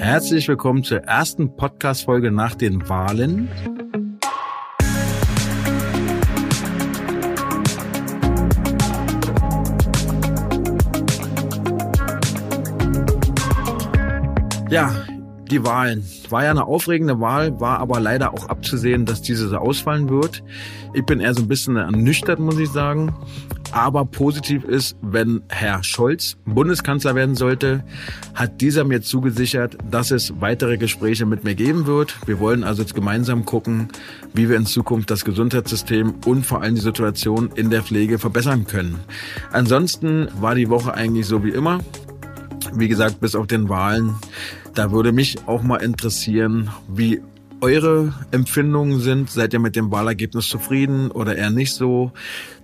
Herzlich willkommen zur ersten Podcast-Folge nach den Wahlen. Ja, die Wahlen. War ja eine aufregende Wahl, war aber leider auch abzusehen, dass diese so ausfallen wird. Ich bin eher so ein bisschen ernüchtert, muss ich sagen. Aber positiv ist, wenn Herr Scholz Bundeskanzler werden sollte, hat dieser mir zugesichert, dass es weitere Gespräche mit mir geben wird. Wir wollen also jetzt gemeinsam gucken, wie wir in Zukunft das Gesundheitssystem und vor allem die Situation in der Pflege verbessern können. Ansonsten war die Woche eigentlich so wie immer. Wie gesagt, bis auf den Wahlen. Da würde mich auch mal interessieren, wie eure Empfindungen sind. Seid ihr mit dem Wahlergebnis zufrieden oder eher nicht so?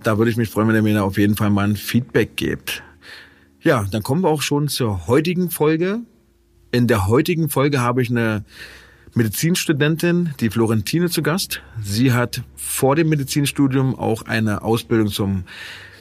Da würde ich mich freuen, wenn ihr mir da auf jeden Fall mal ein Feedback gebt. Ja, dann kommen wir auch schon zur heutigen Folge. In der heutigen Folge habe ich eine Medizinstudentin, die Florentine, zu Gast. Sie hat vor dem Medizinstudium auch eine Ausbildung zum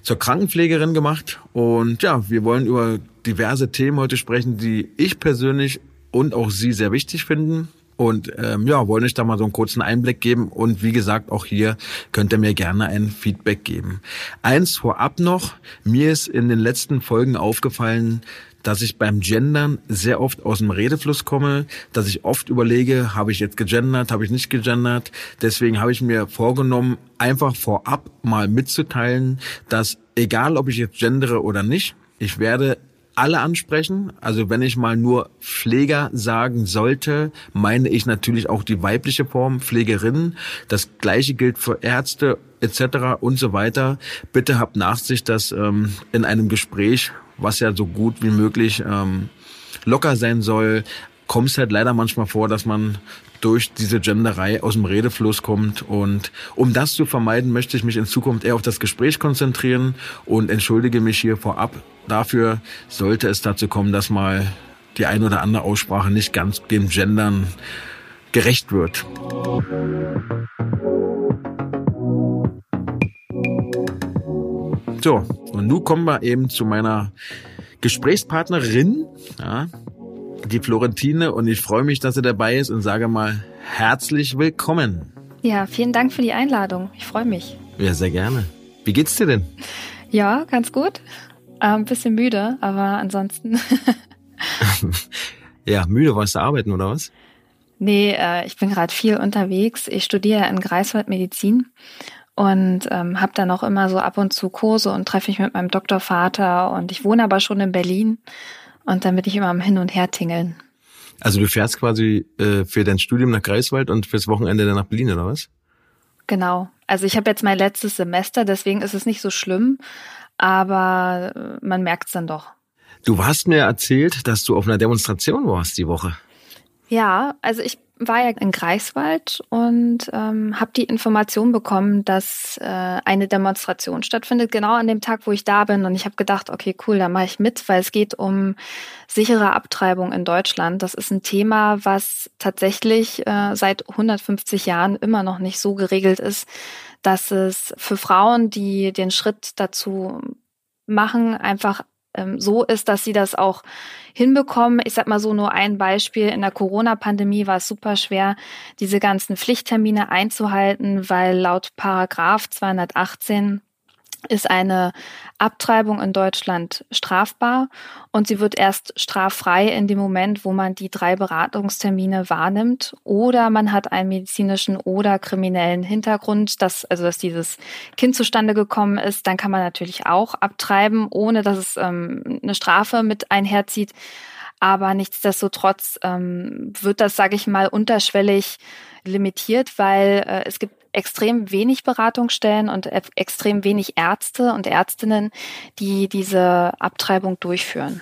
zur Krankenpflegerin gemacht. Und ja, wir wollen über diverse Themen heute sprechen, die ich persönlich und auch Sie sehr wichtig finden. Und ähm, ja, wollen euch da mal so einen kurzen Einblick geben. Und wie gesagt, auch hier könnt ihr mir gerne ein Feedback geben. Eins vorab noch, mir ist in den letzten Folgen aufgefallen, dass ich beim Gendern sehr oft aus dem Redefluss komme, dass ich oft überlege, habe ich jetzt gegendert, habe ich nicht gegendert. Deswegen habe ich mir vorgenommen, einfach vorab mal mitzuteilen, dass egal ob ich jetzt gendere oder nicht, ich werde alle ansprechen. Also wenn ich mal nur Pfleger sagen sollte, meine ich natürlich auch die weibliche Form, Pflegerin. Das gleiche gilt für Ärzte etc. und so weiter. Bitte habt Nachsicht, dass ähm, in einem Gespräch was ja so gut wie möglich ähm, locker sein soll, kommt es halt leider manchmal vor, dass man durch diese Genderei aus dem Redefluss kommt. Und um das zu vermeiden, möchte ich mich in Zukunft eher auf das Gespräch konzentrieren und entschuldige mich hier vorab dafür, sollte es dazu kommen, dass mal die ein oder andere Aussprache nicht ganz dem Gendern gerecht wird. So, und nun kommen wir eben zu meiner Gesprächspartnerin, ja, die Florentine. Und ich freue mich, dass sie dabei ist und sage mal herzlich willkommen. Ja, vielen Dank für die Einladung. Ich freue mich. Ja, sehr gerne. Wie geht's dir denn? Ja, ganz gut. Äh, ein bisschen müde, aber ansonsten. ja, müde warst du arbeiten oder was? Nee, äh, ich bin gerade viel unterwegs. Ich studiere in Greifswald Medizin und ähm, habe dann auch immer so ab und zu Kurse und treffe mich mit meinem Doktorvater und ich wohne aber schon in Berlin und dann bin ich immer am Hin und Her tingeln. Also du fährst quasi äh, für dein Studium nach Greifswald und fürs Wochenende dann nach Berlin oder was? Genau. Also ich habe jetzt mein letztes Semester, deswegen ist es nicht so schlimm, aber äh, man merkt es dann doch. Du hast mir erzählt, dass du auf einer Demonstration warst die Woche. Ja, also ich war ja in Greifswald und ähm, habe die Information bekommen, dass äh, eine Demonstration stattfindet, genau an dem Tag, wo ich da bin. Und ich habe gedacht, okay, cool, da mache ich mit, weil es geht um sichere Abtreibung in Deutschland. Das ist ein Thema, was tatsächlich äh, seit 150 Jahren immer noch nicht so geregelt ist, dass es für Frauen, die den Schritt dazu machen, einfach ähm, so ist, dass sie das auch hinbekommen. Ich sag mal so nur ein Beispiel. In der Corona-Pandemie war es super schwer, diese ganzen Pflichttermine einzuhalten, weil laut Paragraph 218 ist eine Abtreibung in Deutschland strafbar und sie wird erst straffrei in dem Moment, wo man die drei Beratungstermine wahrnimmt oder man hat einen medizinischen oder kriminellen Hintergrund, dass, also dass dieses Kind zustande gekommen ist, dann kann man natürlich auch abtreiben, ohne dass es ähm, eine Strafe mit einherzieht. Aber nichtsdestotrotz ähm, wird das, sage ich mal, unterschwellig limitiert, weil äh, es gibt extrem wenig Beratungsstellen und extrem wenig Ärzte und Ärztinnen, die diese Abtreibung durchführen.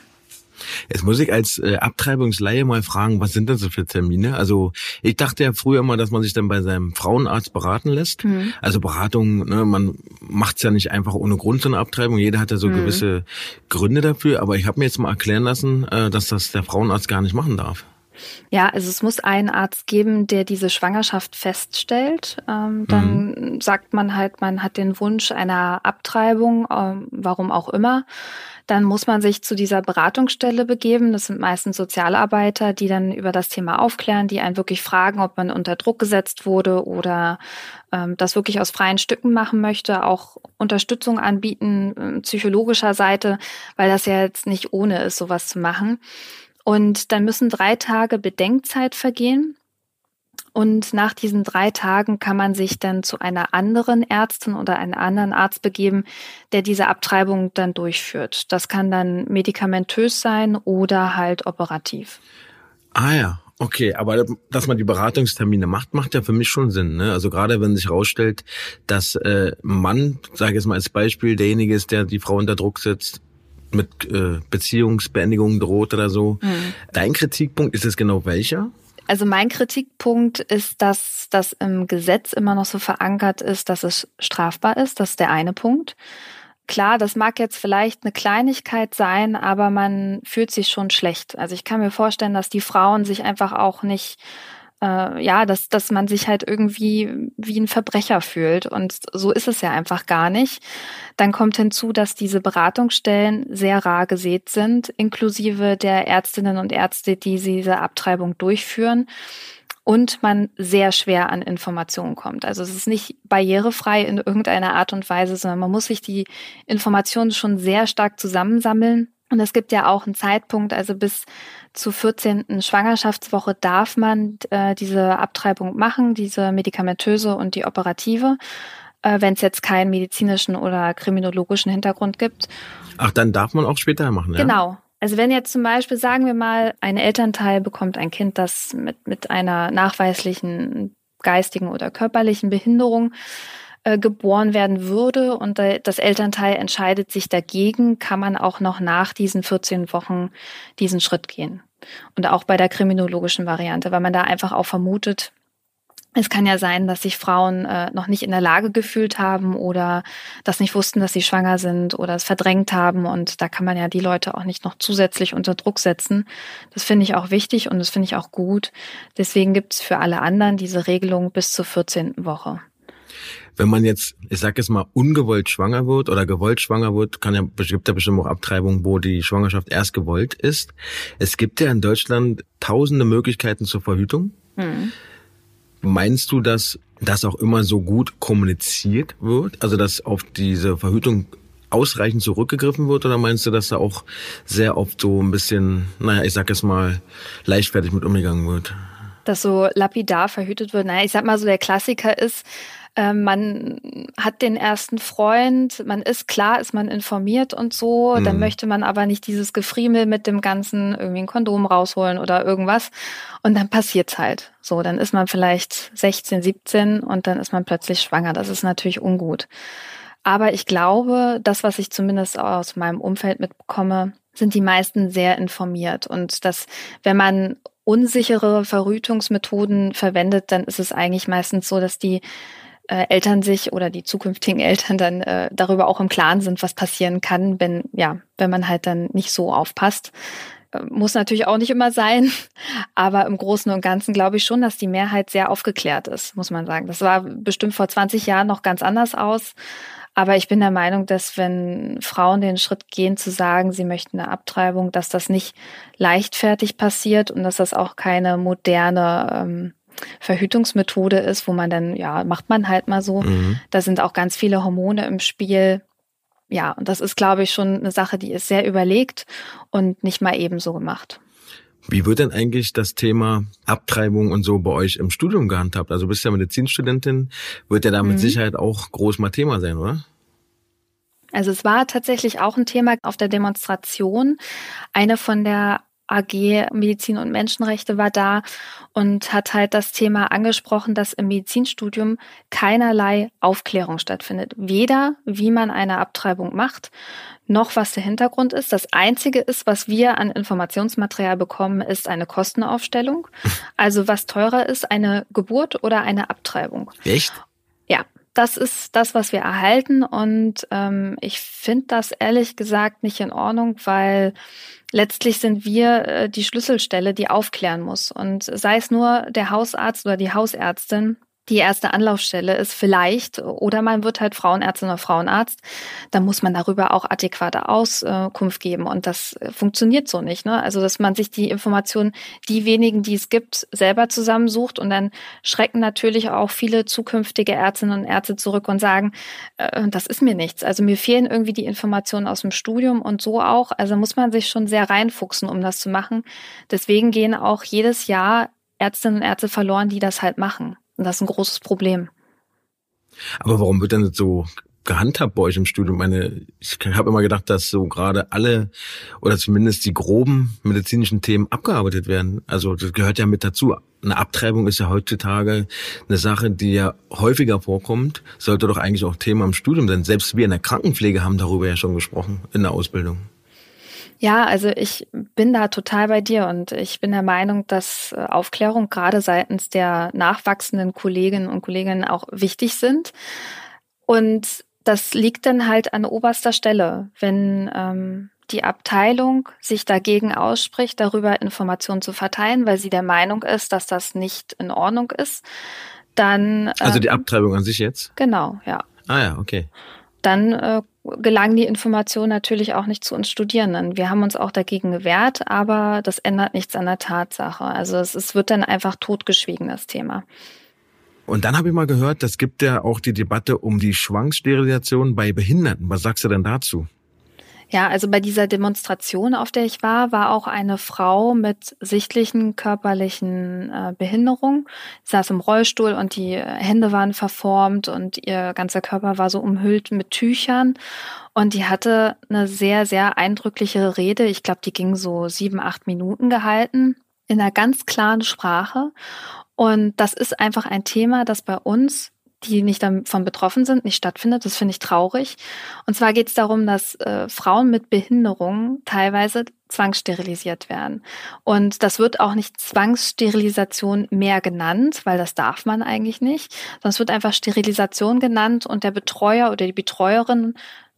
Jetzt muss ich als äh, Abtreibungsleihe mal fragen, was sind das so für Termine? Also ich dachte ja früher immer, dass man sich dann bei seinem Frauenarzt beraten lässt. Mhm. Also Beratung, ne, man macht's ja nicht einfach ohne Grund so eine Abtreibung. Jeder hat ja so mhm. gewisse Gründe dafür. Aber ich habe mir jetzt mal erklären lassen, äh, dass das der Frauenarzt gar nicht machen darf. Ja, also es muss einen Arzt geben, der diese Schwangerschaft feststellt. Ähm, dann mhm. sagt man halt, man hat den Wunsch einer Abtreibung, ähm, warum auch immer. Dann muss man sich zu dieser Beratungsstelle begeben. Das sind meistens Sozialarbeiter, die dann über das Thema aufklären, die einen wirklich fragen, ob man unter Druck gesetzt wurde oder ähm, das wirklich aus freien Stücken machen möchte, auch Unterstützung anbieten, äh, psychologischer Seite, weil das ja jetzt nicht ohne ist, sowas zu machen. Und dann müssen drei Tage Bedenkzeit vergehen. Und nach diesen drei Tagen kann man sich dann zu einer anderen Ärztin oder einem anderen Arzt begeben, der diese Abtreibung dann durchführt. Das kann dann medikamentös sein oder halt operativ. Ah ja, Okay, aber dass man die Beratungstermine macht, macht ja für mich schon Sinn. Ne? Also gerade wenn sich herausstellt, dass äh, Mann, sage ich jetzt mal als Beispiel, derjenige ist, der die Frau unter Druck setzt, mit äh, Beziehungsbeendigung droht oder so. Mhm. Dein Kritikpunkt ist es genau welcher? Also mein Kritikpunkt ist, dass das im Gesetz immer noch so verankert ist, dass es strafbar ist. Das ist der eine Punkt. Klar, das mag jetzt vielleicht eine Kleinigkeit sein, aber man fühlt sich schon schlecht. Also ich kann mir vorstellen, dass die Frauen sich einfach auch nicht äh, ja, dass, dass man sich halt irgendwie wie ein Verbrecher fühlt. Und so ist es ja einfach gar nicht. Dann kommt hinzu, dass diese Beratungsstellen sehr rar gesät sind, inklusive der Ärztinnen und Ärzte, die diese Abtreibung durchführen und man sehr schwer an Informationen kommt. Also es ist nicht barrierefrei in irgendeiner Art und Weise, sondern man muss sich die Informationen schon sehr stark zusammensammeln. Und es gibt ja auch einen Zeitpunkt, also bis zur 14. Schwangerschaftswoche darf man äh, diese Abtreibung machen, diese medikamentöse und die operative, äh, wenn es jetzt keinen medizinischen oder kriminologischen Hintergrund gibt. Ach, dann darf man auch später machen, ja? Genau. Also wenn jetzt zum Beispiel, sagen wir mal, ein Elternteil bekommt ein Kind, das mit, mit einer nachweislichen geistigen oder körperlichen Behinderung äh, geboren werden würde und das Elternteil entscheidet sich dagegen, kann man auch noch nach diesen 14 Wochen diesen Schritt gehen. Und auch bei der kriminologischen Variante, weil man da einfach auch vermutet, es kann ja sein, dass sich Frauen äh, noch nicht in der Lage gefühlt haben oder das nicht wussten, dass sie schwanger sind oder es verdrängt haben. Und da kann man ja die Leute auch nicht noch zusätzlich unter Druck setzen. Das finde ich auch wichtig und das finde ich auch gut. Deswegen gibt es für alle anderen diese Regelung bis zur 14. Woche wenn man jetzt, ich sag jetzt mal, ungewollt schwanger wird oder gewollt schwanger wird, kann ja, gibt ja bestimmt auch Abtreibungen, wo die Schwangerschaft erst gewollt ist. Es gibt ja in Deutschland tausende Möglichkeiten zur Verhütung. Mhm. Meinst du, dass das auch immer so gut kommuniziert wird? Also, dass auf diese Verhütung ausreichend zurückgegriffen wird? Oder meinst du, dass da auch sehr oft so ein bisschen, naja, ich sag jetzt mal, leichtfertig mit umgegangen wird? Dass so lapidar verhütet wird? Naja, ich sag mal so, der Klassiker ist, ähm, man hat den ersten Freund, man ist klar, ist man informiert und so, mhm. dann möchte man aber nicht dieses Gefriemel mit dem ganzen irgendwie ein Kondom rausholen oder irgendwas und dann passiert's halt. So, dann ist man vielleicht 16, 17 und dann ist man plötzlich schwanger. Das ist natürlich ungut. Aber ich glaube, das, was ich zumindest aus meinem Umfeld mitbekomme, sind die meisten sehr informiert und dass, wenn man unsichere Verhütungsmethoden verwendet, dann ist es eigentlich meistens so, dass die äh, Eltern sich oder die zukünftigen Eltern dann äh, darüber auch im Klaren sind, was passieren kann, wenn, ja, wenn man halt dann nicht so aufpasst. Äh, muss natürlich auch nicht immer sein, aber im Großen und Ganzen glaube ich schon, dass die Mehrheit sehr aufgeklärt ist, muss man sagen. Das war bestimmt vor 20 Jahren noch ganz anders aus. Aber ich bin der Meinung, dass wenn Frauen den Schritt gehen zu sagen, sie möchten eine Abtreibung, dass das nicht leichtfertig passiert und dass das auch keine moderne ähm, Verhütungsmethode ist, wo man dann, ja, macht man halt mal so. Mhm. Da sind auch ganz viele Hormone im Spiel. Ja, und das ist, glaube ich, schon eine Sache, die ist sehr überlegt und nicht mal ebenso gemacht. Wie wird denn eigentlich das Thema Abtreibung und so bei euch im Studium gehandhabt? Also du bist ja Medizinstudentin, wird ja da mit mhm. Sicherheit auch groß mal Thema sein, oder? Also es war tatsächlich auch ein Thema auf der Demonstration. Eine von der AG Medizin und Menschenrechte war da und hat halt das Thema angesprochen, dass im Medizinstudium keinerlei Aufklärung stattfindet. Weder wie man eine Abtreibung macht, noch was der Hintergrund ist. Das Einzige ist, was wir an Informationsmaterial bekommen, ist eine Kostenaufstellung. Also was teurer ist, eine Geburt oder eine Abtreibung. Echt? Ja. Das ist das, was wir erhalten. Und ähm, ich finde das ehrlich gesagt nicht in Ordnung, weil letztlich sind wir äh, die Schlüsselstelle, die aufklären muss. Und sei es nur der Hausarzt oder die Hausärztin, die erste Anlaufstelle ist vielleicht, oder man wird halt Frauenärztin oder Frauenarzt, dann muss man darüber auch adäquate Auskunft geben. Und das funktioniert so nicht. Ne? Also, dass man sich die Informationen, die wenigen, die es gibt, selber zusammensucht und dann schrecken natürlich auch viele zukünftige Ärztinnen und Ärzte zurück und sagen, äh, das ist mir nichts. Also mir fehlen irgendwie die Informationen aus dem Studium und so auch. Also muss man sich schon sehr reinfuchsen, um das zu machen. Deswegen gehen auch jedes Jahr Ärztinnen und Ärzte verloren, die das halt machen. Und das ist ein großes Problem. Aber warum wird denn so gehandhabt bei euch im Studium? Meine, ich habe immer gedacht, dass so gerade alle oder zumindest die groben medizinischen Themen abgearbeitet werden. Also das gehört ja mit dazu. Eine Abtreibung ist ja heutzutage eine Sache, die ja häufiger vorkommt. Sollte doch eigentlich auch Thema im Studium sein. Selbst wir in der Krankenpflege haben darüber ja schon gesprochen in der Ausbildung. Ja, also ich bin da total bei dir und ich bin der Meinung, dass äh, Aufklärung gerade seitens der nachwachsenden Kolleginnen und Kollegen auch wichtig sind. Und das liegt dann halt an oberster Stelle, wenn ähm, die Abteilung sich dagegen ausspricht, darüber Informationen zu verteilen, weil sie der Meinung ist, dass das nicht in Ordnung ist, dann. Ähm, also die ähm, Abtreibung an sich jetzt? Genau, ja. Ah ja, okay. Dann äh, gelangen die Informationen natürlich auch nicht zu uns Studierenden. Wir haben uns auch dagegen gewehrt, aber das ändert nichts an der Tatsache. Also es, es wird dann einfach totgeschwiegen, das Thema. Und dann habe ich mal gehört, das gibt ja auch die Debatte um die Schwanksterilisation bei Behinderten. Was sagst du denn dazu? Ja, also bei dieser Demonstration, auf der ich war, war auch eine Frau mit sichtlichen körperlichen äh, Behinderung. Sie saß im Rollstuhl und die Hände waren verformt und ihr ganzer Körper war so umhüllt mit Tüchern. Und die hatte eine sehr, sehr eindrückliche Rede. Ich glaube, die ging so sieben, acht Minuten gehalten in einer ganz klaren Sprache. Und das ist einfach ein Thema, das bei uns die nicht davon betroffen sind, nicht stattfindet. Das finde ich traurig. Und zwar geht es darum, dass äh, Frauen mit Behinderungen teilweise zwangssterilisiert werden. Und das wird auch nicht Zwangssterilisation mehr genannt, weil das darf man eigentlich nicht, es wird einfach Sterilisation genannt und der Betreuer oder die Betreuerin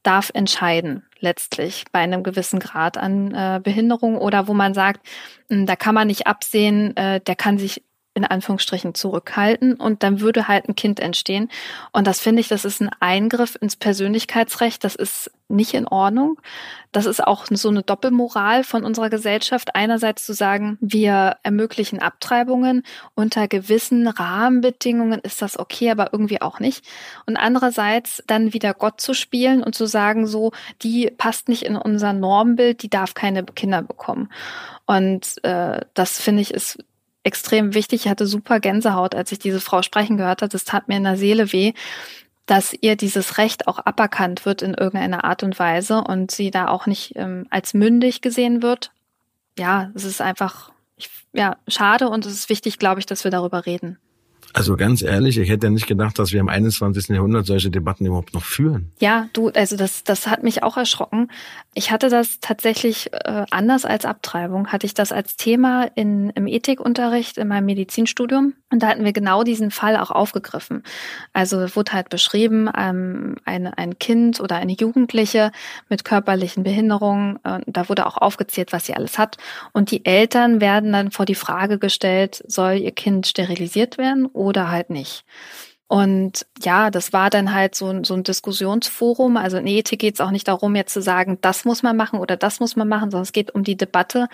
darf entscheiden, letztlich bei einem gewissen Grad an äh, Behinderung oder wo man sagt, hm, da kann man nicht absehen, äh, der kann sich in Anführungsstrichen zurückhalten und dann würde halt ein Kind entstehen. Und das finde ich, das ist ein Eingriff ins Persönlichkeitsrecht. Das ist nicht in Ordnung. Das ist auch so eine Doppelmoral von unserer Gesellschaft. Einerseits zu sagen, wir ermöglichen Abtreibungen unter gewissen Rahmenbedingungen ist das okay, aber irgendwie auch nicht. Und andererseits dann wieder Gott zu spielen und zu sagen, so, die passt nicht in unser Normbild, die darf keine Kinder bekommen. Und äh, das finde ich ist extrem wichtig. Ich hatte super Gänsehaut, als ich diese Frau sprechen gehört habe. Das tat mir in der Seele weh, dass ihr dieses Recht auch aberkannt wird in irgendeiner Art und Weise und sie da auch nicht ähm, als mündig gesehen wird. Ja, es ist einfach ich, ja schade und es ist wichtig, glaube ich, dass wir darüber reden. Also ganz ehrlich, ich hätte ja nicht gedacht, dass wir im 21. Jahrhundert solche Debatten überhaupt noch führen. Ja, du, also das, das hat mich auch erschrocken. Ich hatte das tatsächlich äh, anders als Abtreibung, hatte ich das als Thema in, im Ethikunterricht in meinem Medizinstudium. Und da hatten wir genau diesen Fall auch aufgegriffen. Also wurde halt beschrieben, ähm, ein, ein Kind oder eine Jugendliche mit körperlichen Behinderungen, äh, da wurde auch aufgezählt, was sie alles hat. Und die Eltern werden dann vor die Frage gestellt, soll ihr Kind sterilisiert werden oder halt nicht. Und ja, das war dann halt so, so ein Diskussionsforum. Also in Ethik geht es auch nicht darum, jetzt zu sagen, das muss man machen oder das muss man machen, sondern es geht um die Debatte.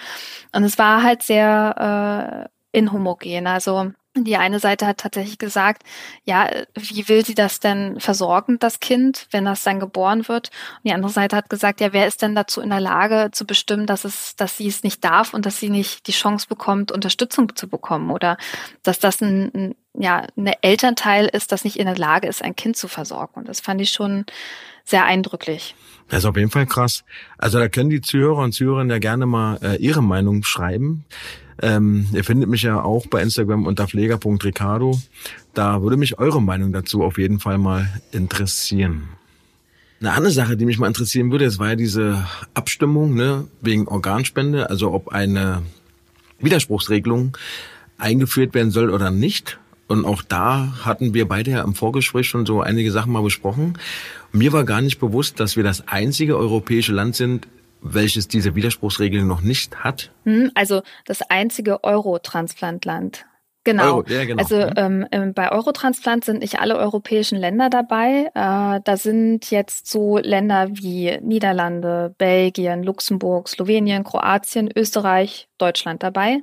Und es war halt sehr äh, inhomogen. Also die eine Seite hat tatsächlich gesagt, ja, wie will sie das denn versorgen, das Kind, wenn das dann geboren wird? Und die andere Seite hat gesagt, ja, wer ist denn dazu in der Lage zu bestimmen, dass es, dass sie es nicht darf und dass sie nicht die Chance bekommt, Unterstützung zu bekommen oder dass das ein, ein ja, ein Elternteil ist, das nicht in der Lage ist, ein Kind zu versorgen. Und das fand ich schon sehr eindrücklich. Das ist auf jeden Fall krass. Also da können die Zuhörer und Zuhörerinnen ja gerne mal äh, ihre Meinung schreiben. Ähm, ihr findet mich ja auch bei Instagram unter pfleger.ricardo. Da würde mich eure Meinung dazu auf jeden Fall mal interessieren. Eine andere Sache, die mich mal interessieren würde, es war ja diese Abstimmung ne, wegen Organspende, also ob eine Widerspruchsregelung eingeführt werden soll oder nicht. Und auch da hatten wir beide ja im Vorgespräch schon so einige Sachen mal besprochen. Mir war gar nicht bewusst, dass wir das einzige europäische Land sind, welches diese Widerspruchsregeln noch nicht hat. Hm, also das einzige Euro-Transplantland. Genau. Euro, ja, genau. Also mhm. ähm, ähm, bei Eurotransplant sind nicht alle europäischen Länder dabei. Äh, da sind jetzt so Länder wie Niederlande, Belgien, Luxemburg, Slowenien, Kroatien, Österreich, Deutschland dabei.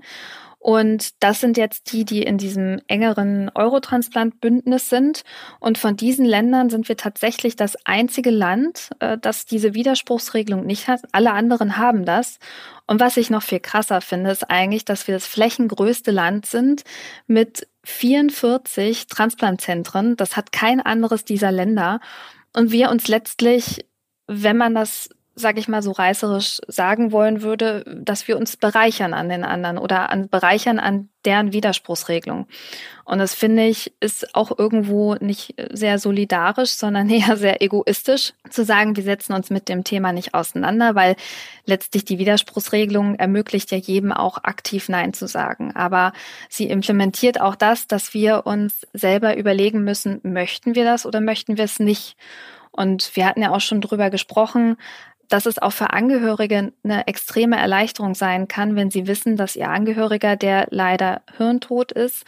Und das sind jetzt die, die in diesem engeren Eurotransplant-Bündnis sind. Und von diesen Ländern sind wir tatsächlich das einzige Land, äh, das diese Widerspruchsregelung nicht hat. Alle anderen haben das. Und was ich noch viel krasser finde, ist eigentlich, dass wir das flächengrößte Land sind mit 44 Transplantzentren. Das hat kein anderes dieser Länder. Und wir uns letztlich, wenn man das sage ich mal so reißerisch sagen wollen würde, dass wir uns bereichern an den anderen oder an bereichern an deren Widerspruchsregelung. Und das finde ich ist auch irgendwo nicht sehr solidarisch, sondern eher sehr egoistisch zu sagen, wir setzen uns mit dem Thema nicht auseinander, weil letztlich die Widerspruchsregelung ermöglicht ja jedem auch aktiv Nein zu sagen. Aber sie implementiert auch das, dass wir uns selber überlegen müssen, möchten wir das oder möchten wir es nicht? Und wir hatten ja auch schon drüber gesprochen, dass es auch für Angehörige eine extreme Erleichterung sein kann, wenn sie wissen, dass ihr Angehöriger, der leider hirntot ist,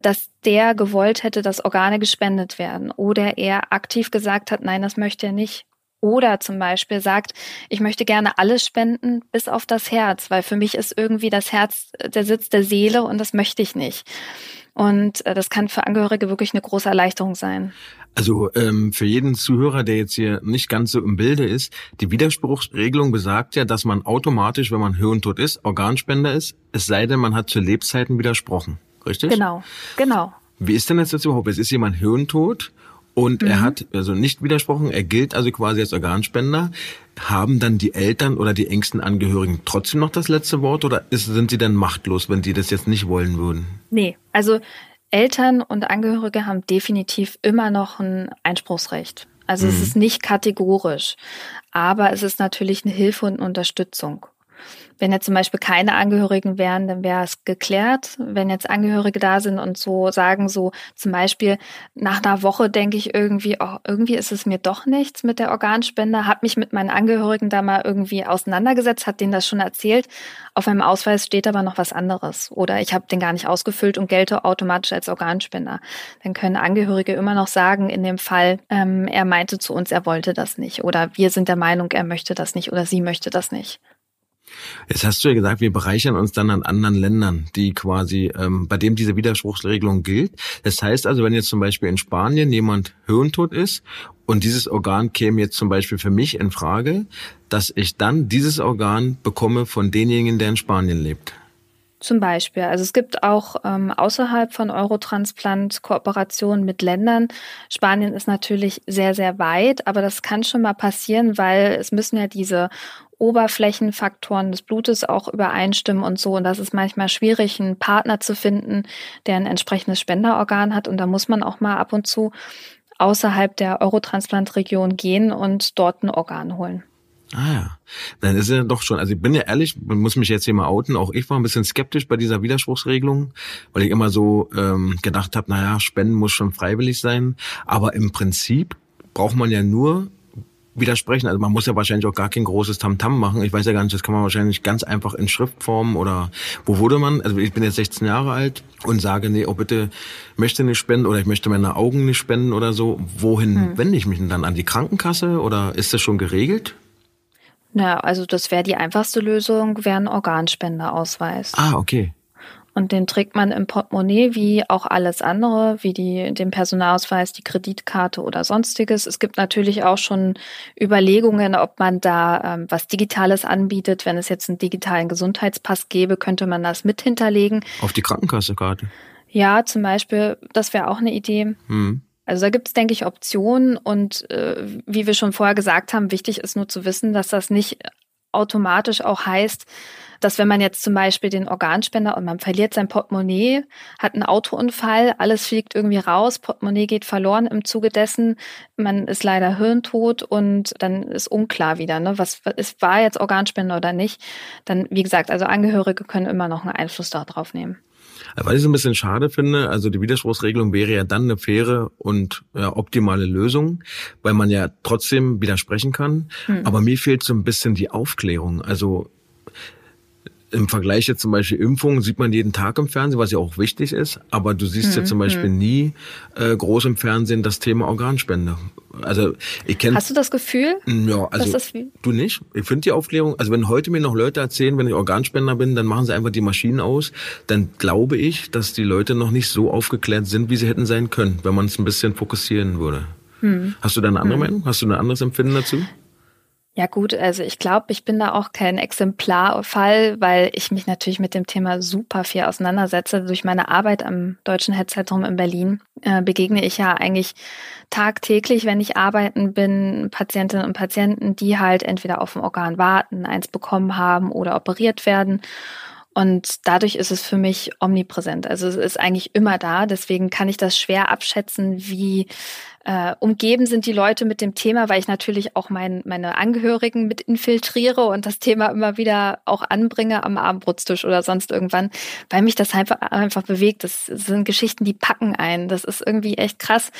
dass der gewollt hätte, dass Organe gespendet werden oder er aktiv gesagt hat, nein, das möchte er nicht. Oder zum Beispiel sagt, ich möchte gerne alles spenden, bis auf das Herz, weil für mich ist irgendwie das Herz der Sitz der Seele und das möchte ich nicht. Und äh, das kann für Angehörige wirklich eine große Erleichterung sein. Also ähm, für jeden Zuhörer, der jetzt hier nicht ganz so im Bilde ist, die Widerspruchsregelung besagt ja, dass man automatisch, wenn man hirntot ist, Organspender ist, es sei denn, man hat zu Lebzeiten widersprochen. Richtig? Genau, genau. Wie ist denn das jetzt überhaupt? Es ist jemand hirntot und mhm. er hat also nicht widersprochen, er gilt also quasi als Organspender. Haben dann die Eltern oder die engsten Angehörigen trotzdem noch das letzte Wort oder ist, sind sie dann machtlos, wenn die das jetzt nicht wollen würden? Nee, also Eltern und Angehörige haben definitiv immer noch ein Einspruchsrecht. Also mhm. es ist nicht kategorisch, aber es ist natürlich eine Hilfe und eine Unterstützung. Wenn jetzt zum Beispiel keine Angehörigen wären, dann wäre es geklärt. Wenn jetzt Angehörige da sind und so sagen, so zum Beispiel nach einer Woche denke ich irgendwie, oh, irgendwie ist es mir doch nichts mit der Organspende, habe mich mit meinen Angehörigen da mal irgendwie auseinandergesetzt, hat denen das schon erzählt. Auf meinem Ausweis steht aber noch was anderes oder ich habe den gar nicht ausgefüllt und gelte automatisch als Organspender. Dann können Angehörige immer noch sagen, in dem Fall, ähm, er meinte zu uns, er wollte das nicht oder wir sind der Meinung, er möchte das nicht oder sie möchte das nicht. Jetzt hast du ja gesagt, wir bereichern uns dann an anderen Ländern, die quasi, ähm, bei dem diese Widerspruchsregelung gilt. Das heißt also, wenn jetzt zum Beispiel in Spanien jemand hirntot ist und dieses Organ käme jetzt zum Beispiel für mich in Frage, dass ich dann dieses Organ bekomme von denjenigen, der in Spanien lebt. Zum Beispiel. Also es gibt auch ähm, außerhalb von Eurotransplant Kooperationen mit Ländern. Spanien ist natürlich sehr, sehr weit, aber das kann schon mal passieren, weil es müssen ja diese Oberflächenfaktoren des Blutes auch übereinstimmen und so. Und das ist manchmal schwierig, einen Partner zu finden, der ein entsprechendes Spenderorgan hat. Und da muss man auch mal ab und zu außerhalb der Eurotransplant-Region gehen und dort ein Organ holen. Ah ja, dann ist ja doch schon, also ich bin ja ehrlich, muss mich jetzt hier mal outen, auch ich war ein bisschen skeptisch bei dieser Widerspruchsregelung, weil ich immer so ähm, gedacht habe, naja, Spenden muss schon freiwillig sein, aber im Prinzip braucht man ja nur widersprechen. Also man muss ja wahrscheinlich auch gar kein großes Tamtam -Tam machen. Ich weiß ja gar nicht, das kann man wahrscheinlich ganz einfach in Schriftform oder wo wurde man? Also ich bin jetzt 16 Jahre alt und sage, nee, oh bitte, möchte nicht spenden oder ich möchte meine Augen nicht spenden oder so. Wohin hm. wende ich mich denn dann? An die Krankenkasse oder ist das schon geregelt? Na, also das wäre die einfachste Lösung, wäre ein Organspenderausweis. Ah, okay. Und den trägt man im Portemonnaie wie auch alles andere, wie die, den Personalausweis, die Kreditkarte oder sonstiges. Es gibt natürlich auch schon Überlegungen, ob man da ähm, was Digitales anbietet. Wenn es jetzt einen digitalen Gesundheitspass gäbe, könnte man das mit hinterlegen. Auf die Krankenkassekarte? Ja, zum Beispiel, das wäre auch eine Idee. Hm. Also da gibt es, denke ich, Optionen und äh, wie wir schon vorher gesagt haben, wichtig ist nur zu wissen, dass das nicht automatisch auch heißt, dass wenn man jetzt zum Beispiel den Organspender und man verliert sein Portemonnaie, hat einen Autounfall, alles fliegt irgendwie raus, Portemonnaie geht verloren im Zuge dessen, man ist leider hirntot und dann ist unklar wieder, ne, was ist, war jetzt Organspender oder nicht. Dann, wie gesagt, also Angehörige können immer noch einen Einfluss darauf nehmen. Was ich so ein bisschen schade finde, also die Widerspruchsregelung wäre ja dann eine faire und ja, optimale Lösung, weil man ja trotzdem widersprechen kann. Hm. Aber mir fehlt so ein bisschen die Aufklärung. Also im Vergleich jetzt zum Beispiel Impfungen sieht man jeden Tag im Fernsehen, was ja auch wichtig ist, aber du siehst mhm. ja zum Beispiel mhm. nie äh, groß im Fernsehen das Thema Organspende. Also ich kenne. Hast du das Gefühl? Ja, also du nicht. Ich finde die Aufklärung. Also wenn heute mir noch Leute erzählen, wenn ich Organspender bin, dann machen sie einfach die Maschinen aus. Dann glaube ich, dass die Leute noch nicht so aufgeklärt sind, wie sie hätten sein können, wenn man es ein bisschen fokussieren würde. Hm. Hast du da eine andere hm. Meinung? Hast du ein anderes Empfinden dazu? Ja gut, also ich glaube, ich bin da auch kein Exemplarfall, weil ich mich natürlich mit dem Thema super viel auseinandersetze. Durch meine Arbeit am Deutschen Herzzentrum in Berlin äh, begegne ich ja eigentlich tagtäglich, wenn ich arbeiten bin, Patientinnen und Patienten, die halt entweder auf ein Organ warten, eins bekommen haben oder operiert werden. Und dadurch ist es für mich omnipräsent. Also es ist eigentlich immer da. Deswegen kann ich das schwer abschätzen, wie äh, umgeben sind die Leute mit dem Thema, weil ich natürlich auch mein, meine Angehörigen mit infiltriere und das Thema immer wieder auch anbringe am Abendbrotstisch oder sonst irgendwann, weil mich das einfach, einfach bewegt. Das sind Geschichten, die packen ein. Das ist irgendwie echt krass.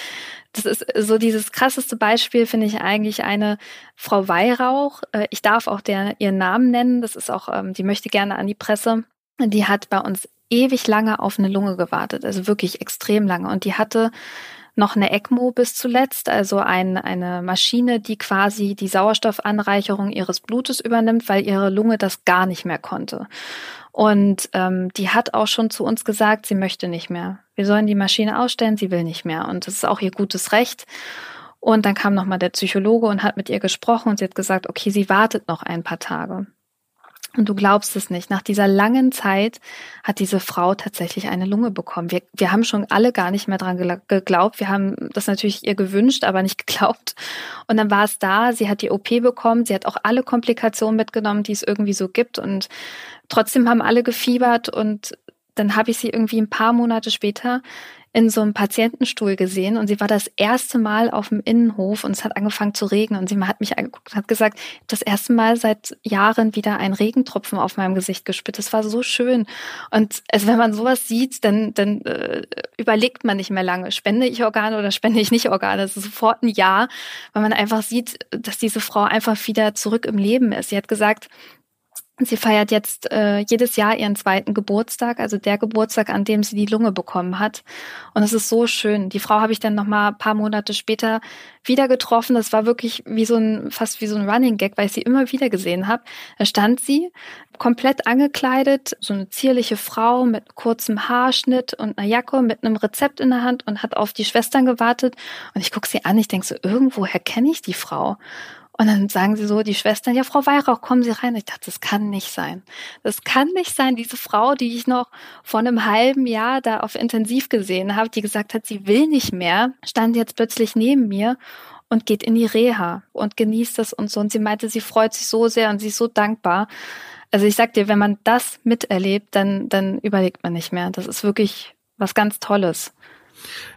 Das ist so dieses krasseste Beispiel, finde ich eigentlich eine Frau Weihrauch. Äh, ich darf auch der, ihren Namen nennen. Das ist auch, ähm, die möchte gerne an die Presse. Die hat bei uns ewig lange auf eine Lunge gewartet, also wirklich extrem lange. Und die hatte noch eine ECMO bis zuletzt, also ein, eine Maschine, die quasi die Sauerstoffanreicherung ihres Blutes übernimmt, weil ihre Lunge das gar nicht mehr konnte. Und ähm, die hat auch schon zu uns gesagt, sie möchte nicht mehr. Wir sollen die Maschine ausstellen, sie will nicht mehr. Und das ist auch ihr gutes Recht. Und dann kam nochmal der Psychologe und hat mit ihr gesprochen und sie hat gesagt, okay, sie wartet noch ein paar Tage. Und du glaubst es nicht. Nach dieser langen Zeit hat diese Frau tatsächlich eine Lunge bekommen. Wir, wir haben schon alle gar nicht mehr dran geglaubt. Wir haben das natürlich ihr gewünscht, aber nicht geglaubt. Und dann war es da. Sie hat die OP bekommen. Sie hat auch alle Komplikationen mitgenommen, die es irgendwie so gibt. Und trotzdem haben alle gefiebert. Und dann habe ich sie irgendwie ein paar Monate später in so einem Patientenstuhl gesehen und sie war das erste Mal auf dem Innenhof und es hat angefangen zu regnen und sie hat mich angeguckt und hat gesagt, das erste Mal seit Jahren wieder ein Regentropfen auf meinem Gesicht gespürt. Das war so schön. Und also wenn man sowas sieht, dann, dann äh, überlegt man nicht mehr lange, spende ich Organe oder spende ich nicht Organe. Das ist sofort ein Ja, weil man einfach sieht, dass diese Frau einfach wieder zurück im Leben ist. Sie hat gesagt, Sie feiert jetzt äh, jedes Jahr ihren zweiten Geburtstag, also der Geburtstag, an dem sie die Lunge bekommen hat. Und es ist so schön. Die Frau habe ich dann noch mal ein paar Monate später wieder getroffen. Das war wirklich wie so ein fast wie so ein Running Gag, weil ich sie immer wieder gesehen habe. Da stand sie komplett angekleidet, so eine zierliche Frau mit kurzem Haarschnitt und einer Jacke mit einem Rezept in der Hand und hat auf die Schwestern gewartet. Und ich gucke sie an, ich denke so, irgendwoher kenne ich die Frau. Und dann sagen sie so, die Schwestern, ja, Frau Weihrauch, kommen Sie rein. Ich dachte, das kann nicht sein. Das kann nicht sein. Diese Frau, die ich noch vor einem halben Jahr da auf Intensiv gesehen habe, die gesagt hat, sie will nicht mehr, stand jetzt plötzlich neben mir und geht in die Reha und genießt das und so. Und sie meinte, sie freut sich so sehr und sie ist so dankbar. Also ich sag dir, wenn man das miterlebt, dann, dann überlegt man nicht mehr. Das ist wirklich was ganz Tolles.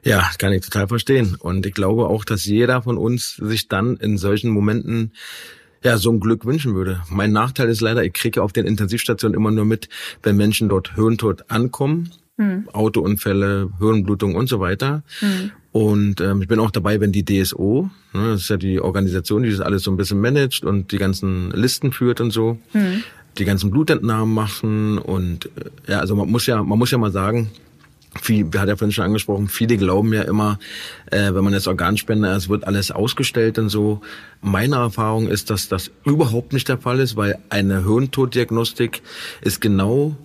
Ja, kann ich total verstehen. Und ich glaube auch, dass jeder von uns sich dann in solchen Momenten ja, so ein Glück wünschen würde. Mein Nachteil ist leider, ich kriege auf den Intensivstationen immer nur mit, wenn Menschen dort hirntot ankommen. Hm. Autounfälle, Hirnblutung und so weiter. Hm. Und ähm, ich bin auch dabei, wenn die DSO, ne, das ist ja die Organisation, die das alles so ein bisschen managt und die ganzen Listen führt und so, hm. die ganzen Blutentnahmen machen und äh, ja, also man muss ja, man muss ja mal sagen, viel, hat ja vorhin schon angesprochen, viele glauben ja immer, äh, wenn man jetzt Organspender ist, wird alles ausgestellt und so. Meine Erfahrung ist, dass das überhaupt nicht der Fall ist, weil eine Hirntoddiagnostik ist genau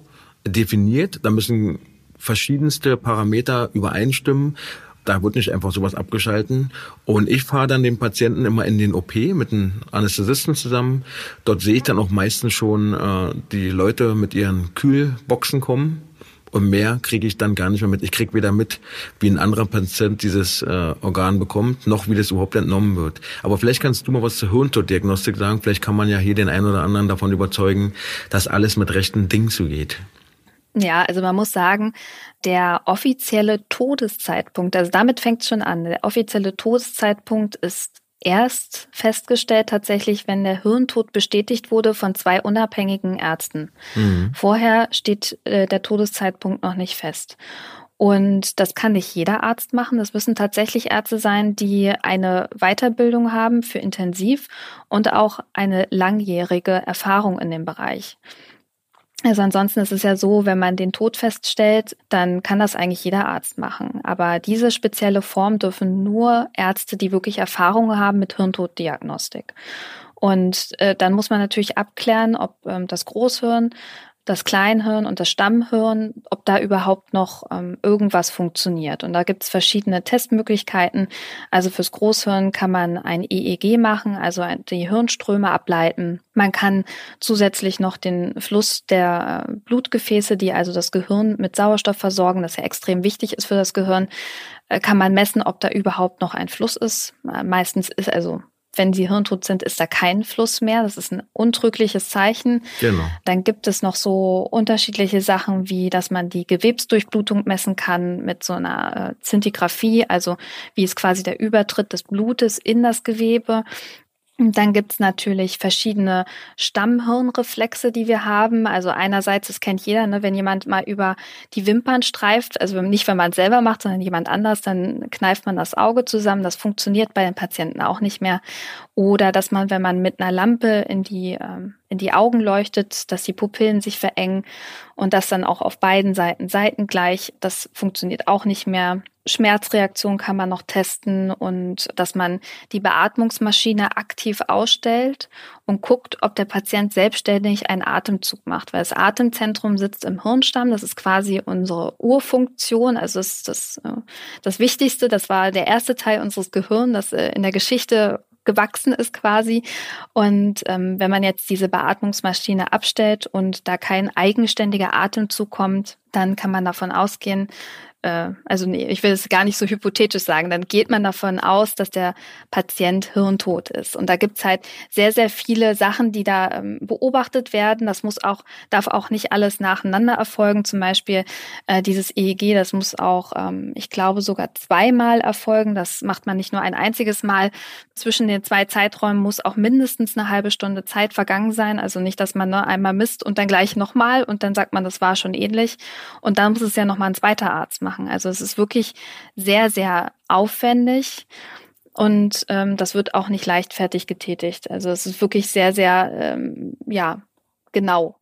definiert. Da müssen verschiedenste Parameter übereinstimmen. Da wird nicht einfach sowas abgeschalten. Und ich fahre dann den Patienten immer in den OP mit einem Anästhesisten zusammen. Dort sehe ich dann auch meistens schon äh, die Leute mit ihren Kühlboxen kommen und mehr kriege ich dann gar nicht mehr mit. Ich kriege weder mit, wie ein anderer Patient dieses äh, Organ bekommt, noch wie das überhaupt entnommen wird. Aber vielleicht kannst du mal was zur Hirntoddiagnostik sagen. Vielleicht kann man ja hier den einen oder anderen davon überzeugen, dass alles mit rechten Dingen zugeht. Ja, also man muss sagen, der offizielle Todeszeitpunkt, also damit fängt es schon an. Der offizielle Todeszeitpunkt ist erst festgestellt tatsächlich, wenn der Hirntod bestätigt wurde von zwei unabhängigen Ärzten. Mhm. Vorher steht äh, der Todeszeitpunkt noch nicht fest. Und das kann nicht jeder Arzt machen. Das müssen tatsächlich Ärzte sein, die eine Weiterbildung haben für intensiv und auch eine langjährige Erfahrung in dem Bereich. Also ansonsten ist es ja so, wenn man den Tod feststellt, dann kann das eigentlich jeder Arzt machen. Aber diese spezielle Form dürfen nur Ärzte, die wirklich Erfahrungen haben mit Hirntoddiagnostik. Und äh, dann muss man natürlich abklären, ob ähm, das Großhirn das Kleinhirn und das Stammhirn, ob da überhaupt noch ähm, irgendwas funktioniert. Und da gibt es verschiedene Testmöglichkeiten. Also fürs Großhirn kann man ein EEG machen, also die Hirnströme ableiten. Man kann zusätzlich noch den Fluss der äh, Blutgefäße, die also das Gehirn mit Sauerstoff versorgen, das ja extrem wichtig ist für das Gehirn, äh, kann man messen, ob da überhaupt noch ein Fluss ist. Äh, meistens ist also wenn sie hirntot sind, ist da kein Fluss mehr. Das ist ein untrügliches Zeichen. Genau. Dann gibt es noch so unterschiedliche Sachen, wie dass man die Gewebsdurchblutung messen kann mit so einer äh, Zintigraphie, also wie ist quasi der Übertritt des Blutes in das Gewebe. Und dann gibt's natürlich verschiedene Stammhirnreflexe, die wir haben. Also einerseits, das kennt jeder, ne, wenn jemand mal über die Wimpern streift, also nicht, wenn man es selber macht, sondern jemand anders, dann kneift man das Auge zusammen. Das funktioniert bei den Patienten auch nicht mehr. Oder dass man, wenn man mit einer Lampe in die, ähm, in die Augen leuchtet, dass die Pupillen sich verengen und das dann auch auf beiden Seiten seitengleich, das funktioniert auch nicht mehr. Schmerzreaktion kann man noch testen und dass man die Beatmungsmaschine aktiv ausstellt und guckt, ob der Patient selbstständig einen Atemzug macht, weil das Atemzentrum sitzt im Hirnstamm, das ist quasi unsere Urfunktion, also ist das, äh, das Wichtigste, das war der erste Teil unseres Gehirns, das äh, in der Geschichte gewachsen ist quasi. Und ähm, wenn man jetzt diese Beatmungsmaschine abstellt und da kein eigenständiger Atemzug kommt, dann kann man davon ausgehen, äh, also nee, ich will es gar nicht so hypothetisch sagen, dann geht man davon aus, dass der Patient hirntot ist. Und da gibt's halt sehr, sehr viele Sachen, die da ähm, beobachtet werden. Das muss auch, darf auch nicht alles nacheinander erfolgen. Zum Beispiel äh, dieses EEG, das muss auch, ähm, ich glaube, sogar zweimal erfolgen. Das macht man nicht nur ein einziges Mal. Zwischen den zwei Zeiträumen muss auch mindestens eine halbe Stunde Zeit vergangen sein. Also nicht, dass man nur einmal misst und dann gleich nochmal und dann sagt man, das war schon ähnlich. Und dann muss es ja nochmal ein zweiter Arzt machen machen. Also es ist wirklich sehr, sehr aufwendig. Und ähm, das wird auch nicht leichtfertig getätigt. Also es ist wirklich sehr, sehr, ähm, ja, genau.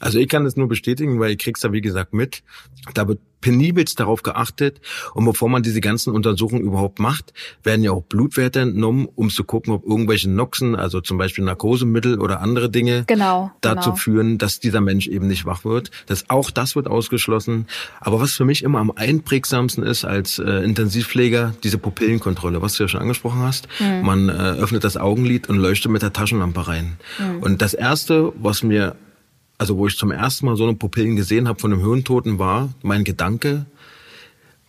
Also ich kann das nur bestätigen, weil ich krieg's da wie gesagt mit. Da wird penibelst darauf geachtet. Und bevor man diese ganzen Untersuchungen überhaupt macht, werden ja auch Blutwerte entnommen, um zu gucken, ob irgendwelche Noxen, also zum Beispiel Narkosemittel oder andere Dinge, genau, dazu genau. führen, dass dieser Mensch eben nicht wach wird. Das, auch das wird ausgeschlossen. Aber was für mich immer am einprägsamsten ist als äh, Intensivpfleger, diese Pupillenkontrolle, was du ja schon angesprochen hast. Mhm. Man äh, öffnet das Augenlid und leuchtet mit der Taschenlampe rein. Mhm. Und das Erste, was mir also wo ich zum ersten Mal so eine Pupillen gesehen habe von einem Hirntoten, war mein Gedanke,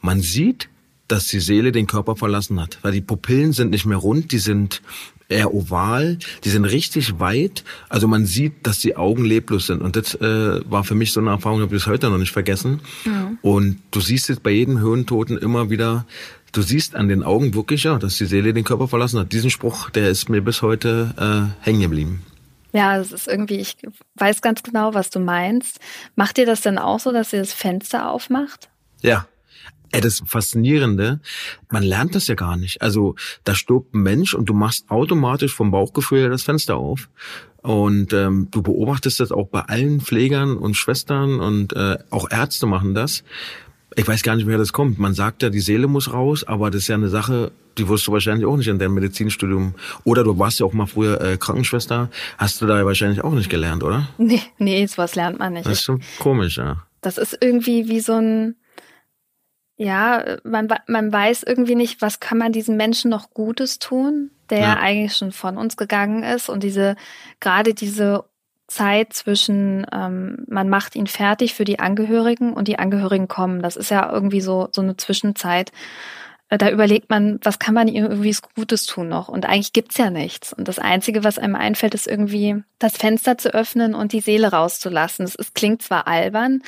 man sieht, dass die Seele den Körper verlassen hat. Weil die Pupillen sind nicht mehr rund, die sind eher oval, die sind richtig weit. Also man sieht, dass die Augen leblos sind. Und das äh, war für mich so eine Erfahrung, die habe ich bis heute noch nicht vergessen. Mhm. Und du siehst jetzt bei jedem Hirntoten immer wieder, du siehst an den Augen wirklich, ja, dass die Seele den Körper verlassen hat. Diesen Spruch, der ist mir bis heute äh, hängen geblieben. Ja, es ist irgendwie, ich weiß ganz genau, was du meinst. Macht ihr das denn auch so, dass ihr das Fenster aufmacht? Ja. Ey, das Faszinierende, man lernt das ja gar nicht. Also da stirbt ein Mensch und du machst automatisch vom Bauchgefühl das Fenster auf. Und ähm, du beobachtest das auch bei allen Pflegern und Schwestern und äh, auch Ärzte machen das. Ich weiß gar nicht, woher das kommt. Man sagt ja, die Seele muss raus, aber das ist ja eine Sache, die wirst du wahrscheinlich auch nicht in deinem Medizinstudium. Oder du warst ja auch mal früher äh, Krankenschwester. Hast du da wahrscheinlich auch nicht gelernt, oder? Nee, nee, sowas lernt man nicht. Das ist schon komisch, ja. Das ist irgendwie wie so ein, ja, man, man weiß irgendwie nicht, was kann man diesen Menschen noch Gutes tun, der ja. eigentlich schon von uns gegangen ist. Und diese, gerade diese Zeit zwischen, ähm, man macht ihn fertig für die Angehörigen und die Angehörigen kommen. Das ist ja irgendwie so, so eine Zwischenzeit. Äh, da überlegt man, was kann man ihm irgendwie Gutes tun noch? Und eigentlich gibt's ja nichts. Und das Einzige, was einem einfällt, ist irgendwie das Fenster zu öffnen und die Seele rauszulassen. Es klingt zwar albern,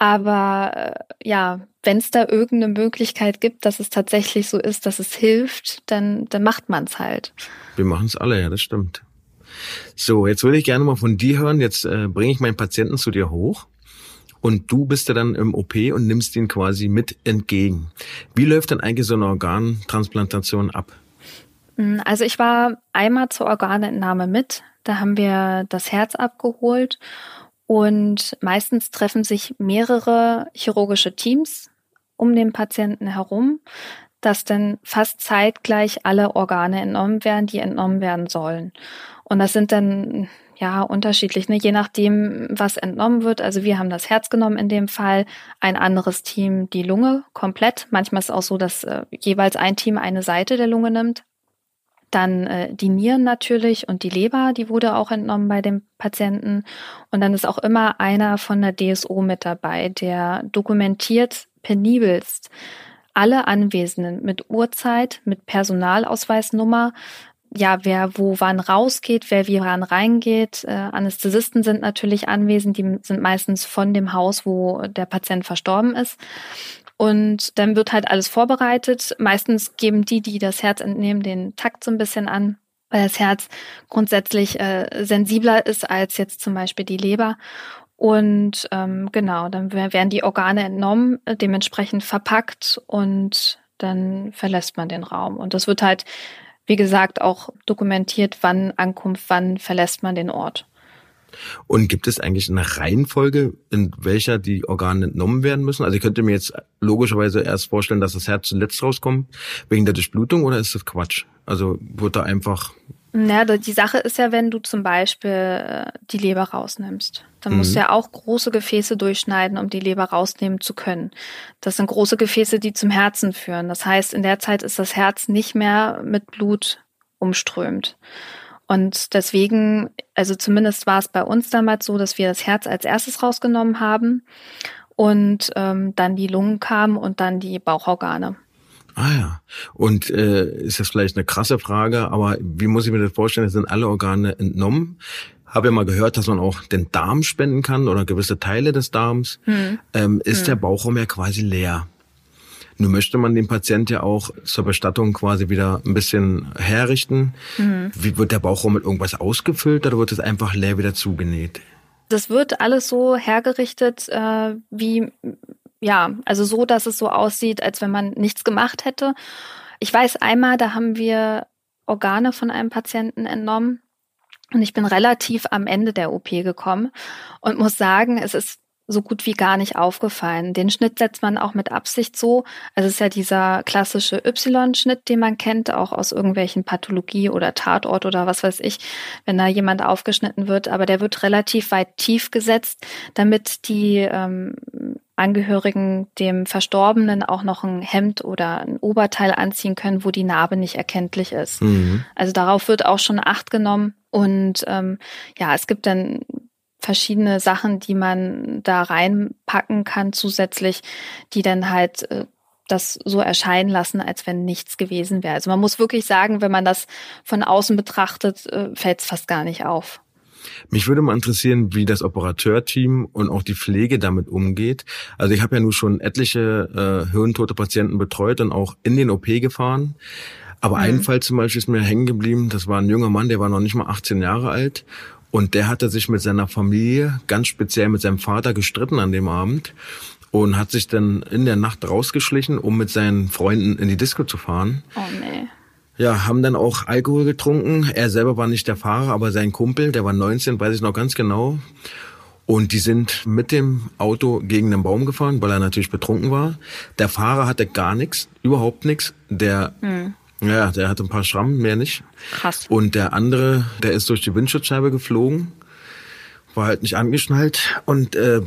Aber äh, ja, wenn es da irgendeine Möglichkeit gibt, dass es tatsächlich so ist, dass es hilft, dann, dann macht man es halt. Wir machen es alle, ja, das stimmt. So, jetzt würde ich gerne mal von dir hören. Jetzt äh, bringe ich meinen Patienten zu dir hoch und du bist ja dann im OP und nimmst ihn quasi mit entgegen. Wie läuft denn eigentlich so eine Organtransplantation ab? Hm, also ich war einmal zur Organentnahme mit. Da haben wir das Herz abgeholt und meistens treffen sich mehrere chirurgische Teams um den Patienten herum, dass dann fast zeitgleich alle Organe entnommen werden, die entnommen werden sollen. Und das sind dann ja unterschiedlich, ne? je nachdem, was entnommen wird. Also wir haben das Herz genommen in dem Fall, ein anderes Team die Lunge komplett. Manchmal ist es auch so, dass äh, jeweils ein Team eine Seite der Lunge nimmt. Dann äh, die Nieren natürlich und die Leber, die wurde auch entnommen bei dem Patienten. Und dann ist auch immer einer von der DSO mit dabei, der dokumentiert penibelst alle Anwesenden mit Uhrzeit, mit Personalausweisnummer, ja, wer wo wann rausgeht, wer wie wann reingeht. Äh, Anästhesisten sind natürlich anwesend, die sind meistens von dem Haus, wo der Patient verstorben ist. Und dann wird halt alles vorbereitet. Meistens geben die, die das Herz entnehmen, den Takt so ein bisschen an, weil das Herz grundsätzlich äh, sensibler ist als jetzt zum Beispiel die Leber. Und ähm, genau, dann werden die Organe entnommen, äh, dementsprechend verpackt und dann verlässt man den Raum. Und das wird halt, wie gesagt, auch dokumentiert, wann Ankunft, wann verlässt man den Ort. Und gibt es eigentlich eine Reihenfolge, in welcher die Organe entnommen werden müssen? Also ich könnte mir jetzt logischerweise erst vorstellen, dass das Herz zuletzt rauskommt, wegen der Durchblutung, oder ist das Quatsch? Also wird da einfach ja, die Sache ist ja, wenn du zum Beispiel äh, die Leber rausnimmst, dann mhm. musst du ja auch große Gefäße durchschneiden, um die Leber rausnehmen zu können. Das sind große Gefäße, die zum Herzen führen. Das heißt, in der Zeit ist das Herz nicht mehr mit Blut umströmt. Und deswegen, also zumindest war es bei uns damals so, dass wir das Herz als erstes rausgenommen haben und ähm, dann die Lungen kamen und dann die Bauchorgane. Ah ja. Und äh, ist das vielleicht eine krasse Frage, aber wie muss ich mir das vorstellen? Sind alle Organe entnommen? Habe ja mal gehört, dass man auch den Darm spenden kann oder gewisse Teile des Darms. Hm. Ähm, ist hm. der Bauchraum ja quasi leer. Nun möchte man den Patient ja auch zur Bestattung quasi wieder ein bisschen herrichten. Mhm. Wie wird der Bauchraum mit irgendwas ausgefüllt oder wird es einfach leer wieder zugenäht? Das wird alles so hergerichtet, äh, wie ja, also so, dass es so aussieht, als wenn man nichts gemacht hätte. Ich weiß einmal, da haben wir Organe von einem Patienten entnommen. Und ich bin relativ am Ende der OP gekommen und muss sagen, es ist so gut wie gar nicht aufgefallen. Den Schnitt setzt man auch mit Absicht so. Also es ist ja dieser klassische Y-Schnitt, den man kennt, auch aus irgendwelchen Pathologie oder Tatort oder was weiß ich, wenn da jemand aufgeschnitten wird. Aber der wird relativ weit tief gesetzt, damit die ähm, Angehörigen dem Verstorbenen auch noch ein Hemd oder ein Oberteil anziehen können, wo die Narbe nicht erkenntlich ist. Mhm. Also darauf wird auch schon Acht genommen. Und ähm, ja, es gibt dann verschiedene Sachen, die man da reinpacken kann zusätzlich, die dann halt äh, das so erscheinen lassen, als wenn nichts gewesen wäre. Also man muss wirklich sagen, wenn man das von außen betrachtet, äh, fällt es fast gar nicht auf. Mich würde mal interessieren, wie das Operateurteam und auch die Pflege damit umgeht. Also ich habe ja nun schon etliche äh, hirntote Patienten betreut und auch in den OP gefahren. Aber mhm. ein Fall zum Beispiel ist mir hängen geblieben. Das war ein junger Mann, der war noch nicht mal 18 Jahre alt und der hatte sich mit seiner Familie, ganz speziell mit seinem Vater, gestritten an dem Abend und hat sich dann in der Nacht rausgeschlichen, um mit seinen Freunden in die Disco zu fahren. Oh nee. Ja, haben dann auch Alkohol getrunken. Er selber war nicht der Fahrer, aber sein Kumpel, der war 19, weiß ich noch ganz genau. Und die sind mit dem Auto gegen den Baum gefahren, weil er natürlich betrunken war. Der Fahrer hatte gar nichts, überhaupt nichts. Der hm. Ja, der hatte ein paar Schrammen, mehr nicht. Krass. Und der andere, der ist durch die Windschutzscheibe geflogen, war halt nicht angeschnallt. Und äh,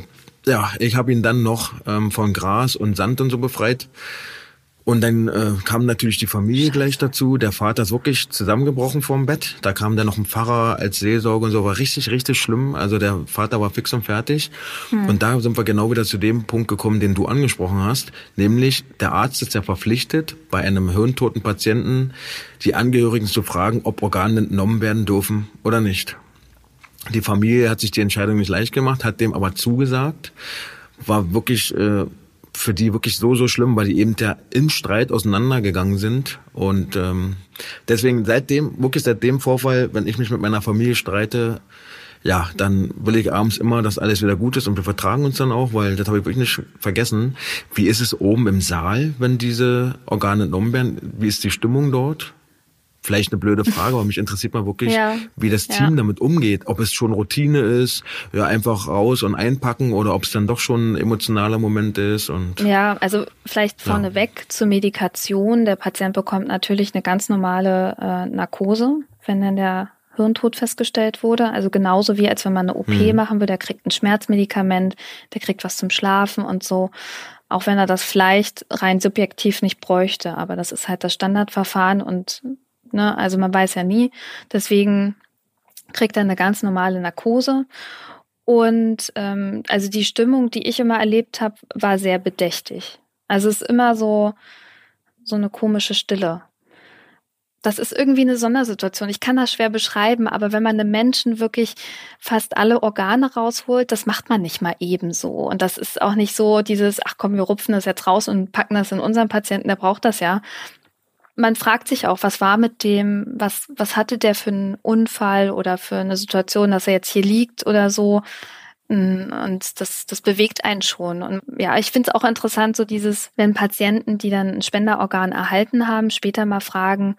ja, ich habe ihn dann noch ähm, von Gras und Sand und so befreit. Und dann äh, kam natürlich die Familie gleich dazu. Der Vater ist wirklich zusammengebrochen vorm Bett. Da kam dann noch ein Pfarrer als Seelsorge und so. War richtig, richtig schlimm. Also der Vater war fix und fertig. Hm. Und da sind wir genau wieder zu dem Punkt gekommen, den du angesprochen hast. Nämlich, der Arzt ist ja verpflichtet, bei einem hirntoten Patienten die Angehörigen zu fragen, ob Organe entnommen werden dürfen oder nicht. Die Familie hat sich die Entscheidung nicht leicht gemacht, hat dem aber zugesagt war wirklich äh, für die wirklich so, so schlimm, weil die eben ja im Streit auseinandergegangen sind. Und ähm, deswegen seitdem, wirklich seit dem Vorfall, wenn ich mich mit meiner Familie streite, ja, dann will ich abends immer, dass alles wieder gut ist und wir vertragen uns dann auch, weil das habe ich wirklich nicht vergessen. Wie ist es oben im Saal, wenn diese Organe entnommen werden? Wie ist die Stimmung dort? Vielleicht eine blöde Frage, aber mich interessiert mal wirklich, ja, wie das Team ja. damit umgeht. Ob es schon Routine ist, ja, einfach raus und einpacken oder ob es dann doch schon ein emotionaler Moment ist. Und ja, also vielleicht vorneweg ja. zur Medikation. Der Patient bekommt natürlich eine ganz normale äh, Narkose, wenn dann der Hirntod festgestellt wurde. Also genauso wie als wenn man eine OP mhm. machen will, der kriegt ein Schmerzmedikament, der kriegt was zum Schlafen und so. Auch wenn er das vielleicht rein subjektiv nicht bräuchte, aber das ist halt das Standardverfahren und Ne? Also man weiß ja nie. Deswegen kriegt er eine ganz normale Narkose. Und ähm, also die Stimmung, die ich immer erlebt habe, war sehr bedächtig. Also es ist immer so, so eine komische Stille. Das ist irgendwie eine Sondersituation. Ich kann das schwer beschreiben, aber wenn man einem Menschen wirklich fast alle Organe rausholt, das macht man nicht mal ebenso. Und das ist auch nicht so dieses, ach komm, wir rupfen das jetzt raus und packen das in unseren Patienten, der braucht das ja man fragt sich auch, was war mit dem, was, was hatte der für einen Unfall oder für eine Situation, dass er jetzt hier liegt oder so. Mm, und das, das bewegt einen schon. Und ja, ich finde es auch interessant, so dieses, wenn Patienten, die dann ein Spenderorgan erhalten haben, später mal fragen,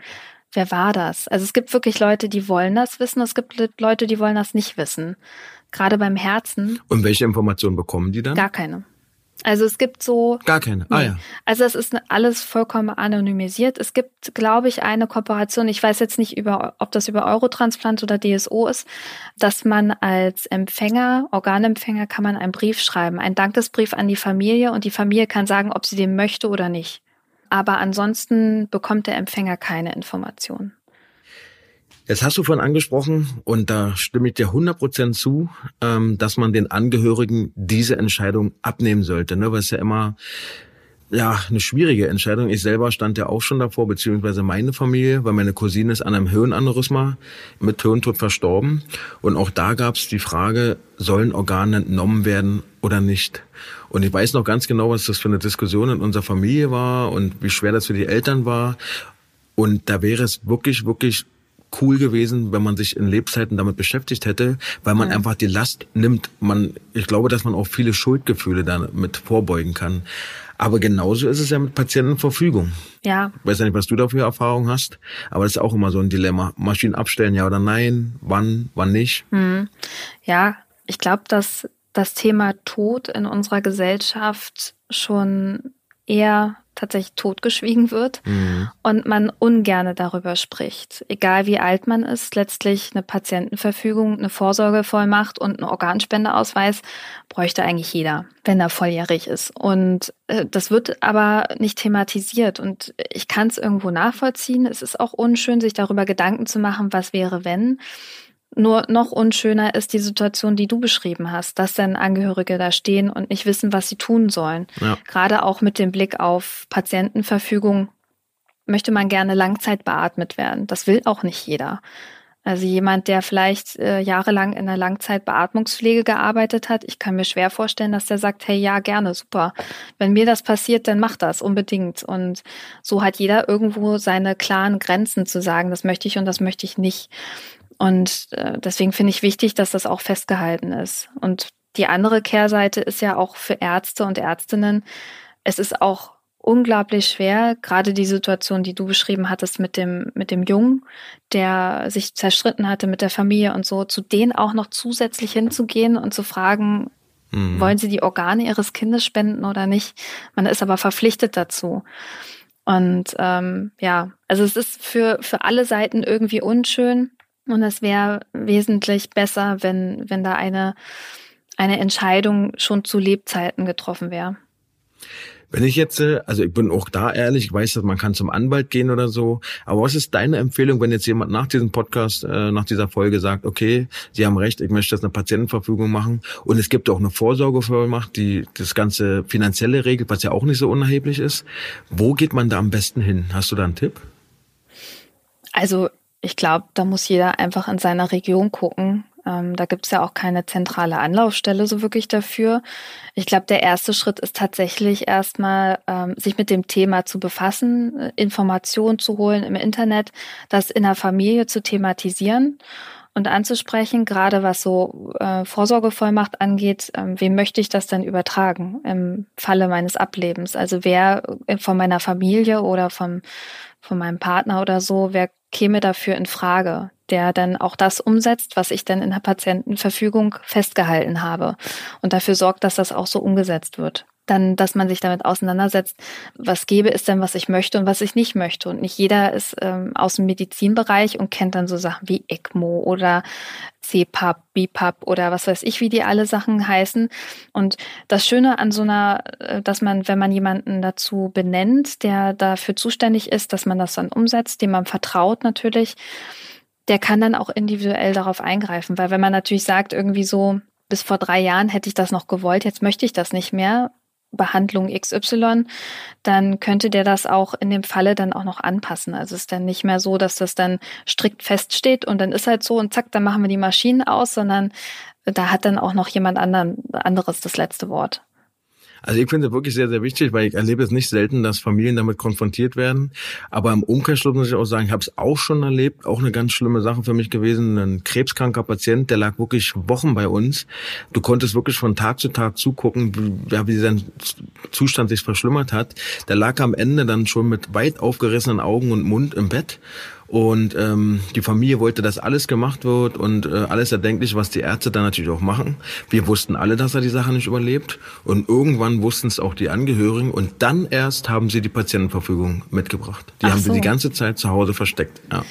wer war das? Also es gibt wirklich Leute, die wollen das wissen, es gibt Leute, die wollen das nicht wissen. Gerade beim Herzen. Und welche Informationen bekommen die dann? Gar keine. Also es gibt so. Gar keine. Ah ja. Also es ist alles vollkommen anonymisiert. Es gibt, glaube ich, eine Kooperation. Ich weiß jetzt nicht über, ob das über Eurotransplant oder DSO ist, dass man als Empfänger, Organempfänger, kann man einen Brief schreiben, einen Dankesbrief an die Familie und die Familie kann sagen, ob sie den möchte oder nicht. Aber ansonsten bekommt der Empfänger keine Informationen. Jetzt hast du vorhin angesprochen, und da stimme ich dir 100% zu, ähm, dass man den Angehörigen diese Entscheidung abnehmen sollte, ne? weil es ja immer ja, eine schwierige Entscheidung. Ich selber stand ja auch schon davor, beziehungsweise meine Familie, weil meine Cousine ist an einem Hirnaneurysma mit Hirntod verstorben. Und auch da gab es die Frage, sollen Organe entnommen werden oder nicht? Und ich weiß noch ganz genau, was das für eine Diskussion in unserer Familie war und wie schwer das für die Eltern war. Und da wäre es wirklich, wirklich cool gewesen, wenn man sich in Lebzeiten damit beschäftigt hätte, weil man ja. einfach die Last nimmt. Man, ich glaube, dass man auch viele Schuldgefühle damit vorbeugen kann. Aber genauso ist es ja mit Patientenverfügung. Ja. Ich weiß ja nicht, was du dafür Erfahrung hast, aber das ist auch immer so ein Dilemma. Maschinen abstellen, ja oder nein, wann, wann nicht. Hm. Ja, ich glaube, dass das Thema Tod in unserer Gesellschaft schon eher tatsächlich totgeschwiegen wird mhm. und man ungerne darüber spricht. Egal wie alt man ist, letztlich eine Patientenverfügung, eine Vorsorgevollmacht und ein Organspendeausweis bräuchte eigentlich jeder, wenn er volljährig ist. Und äh, das wird aber nicht thematisiert und ich kann es irgendwo nachvollziehen. Es ist auch unschön, sich darüber Gedanken zu machen, was wäre, wenn. Nur noch unschöner ist die Situation, die du beschrieben hast, dass dann Angehörige da stehen und nicht wissen, was sie tun sollen. Ja. Gerade auch mit dem Blick auf Patientenverfügung möchte man gerne Langzeit beatmet werden. Das will auch nicht jeder. Also jemand, der vielleicht äh, jahrelang in der Langzeitbeatmungspflege gearbeitet hat, ich kann mir schwer vorstellen, dass der sagt, hey, ja, gerne, super. Wenn mir das passiert, dann mach das unbedingt. Und so hat jeder irgendwo seine klaren Grenzen zu sagen, das möchte ich und das möchte ich nicht. Und äh, deswegen finde ich wichtig, dass das auch festgehalten ist. Und die andere Kehrseite ist ja auch für Ärzte und Ärztinnen, es ist auch unglaublich schwer, gerade die Situation, die du beschrieben hattest mit dem, mit dem Jungen, der sich zerstritten hatte mit der Familie und so, zu denen auch noch zusätzlich hinzugehen und zu fragen, mhm. wollen sie die Organe ihres Kindes spenden oder nicht? Man ist aber verpflichtet dazu. Und ähm, ja, also es ist für, für alle Seiten irgendwie unschön. Und es wäre wesentlich besser, wenn, wenn da eine, eine Entscheidung schon zu Lebzeiten getroffen wäre. Wenn ich jetzt, äh, also ich bin auch da ehrlich, ich weiß, dass man kann zum Anwalt gehen oder so, aber was ist deine Empfehlung, wenn jetzt jemand nach diesem Podcast, äh, nach dieser Folge sagt, okay, Sie haben recht, ich möchte jetzt eine Patientenverfügung machen und es gibt auch eine Vorsorgevollmacht, die das ganze finanzielle regelt, was ja auch nicht so unerheblich ist. Wo geht man da am besten hin? Hast du da einen Tipp? Also ich glaube, da muss jeder einfach in seiner Region gucken. Ähm, da gibt es ja auch keine zentrale Anlaufstelle so wirklich dafür. Ich glaube, der erste Schritt ist tatsächlich erstmal, ähm, sich mit dem Thema zu befassen, äh, Informationen zu holen im Internet, das in der Familie zu thematisieren und anzusprechen, gerade was so äh, Vorsorgevollmacht angeht, ähm, wem möchte ich das denn übertragen im Falle meines Ablebens? Also wer äh, von meiner Familie oder vom, von meinem Partner oder so, wer käme dafür in Frage, der dann auch das umsetzt, was ich dann in der Patientenverfügung festgehalten habe. Und dafür sorgt, dass das auch so umgesetzt wird dann, dass man sich damit auseinandersetzt, was gäbe es denn, was ich möchte und was ich nicht möchte. Und nicht jeder ist ähm, aus dem Medizinbereich und kennt dann so Sachen wie ECMO oder CPAP, BPAP oder was weiß ich, wie die alle Sachen heißen. Und das Schöne an so einer, äh, dass man, wenn man jemanden dazu benennt, der dafür zuständig ist, dass man das dann umsetzt, dem man vertraut natürlich, der kann dann auch individuell darauf eingreifen. Weil wenn man natürlich sagt, irgendwie so, bis vor drei Jahren hätte ich das noch gewollt, jetzt möchte ich das nicht mehr, Behandlung XY, dann könnte der das auch in dem Falle dann auch noch anpassen. Also es ist dann nicht mehr so, dass das dann strikt feststeht und dann ist halt so und zack, dann machen wir die Maschinen aus, sondern da hat dann auch noch jemand anderen, anderes das letzte Wort. Also ich finde es wirklich sehr, sehr wichtig, weil ich erlebe es nicht selten, dass Familien damit konfrontiert werden. Aber im Umkehrschluss muss ich auch sagen, ich habe es auch schon erlebt, auch eine ganz schlimme Sache für mich gewesen. Ein krebskranker Patient, der lag wirklich Wochen bei uns. Du konntest wirklich von Tag zu Tag zugucken, wie, wie sein Zustand sich verschlimmert hat. Der lag am Ende dann schon mit weit aufgerissenen Augen und Mund im Bett und ähm, die Familie wollte, dass alles gemacht wird und äh, alles erdenklich, was die Ärzte dann natürlich auch machen. Wir wussten alle, dass er die Sache nicht überlebt. Und irgendwann wussten es auch die Angehörigen. Und dann erst haben sie die Patientenverfügung mitgebracht. Die Ach haben so. sie die ganze Zeit zu Hause versteckt. Ja.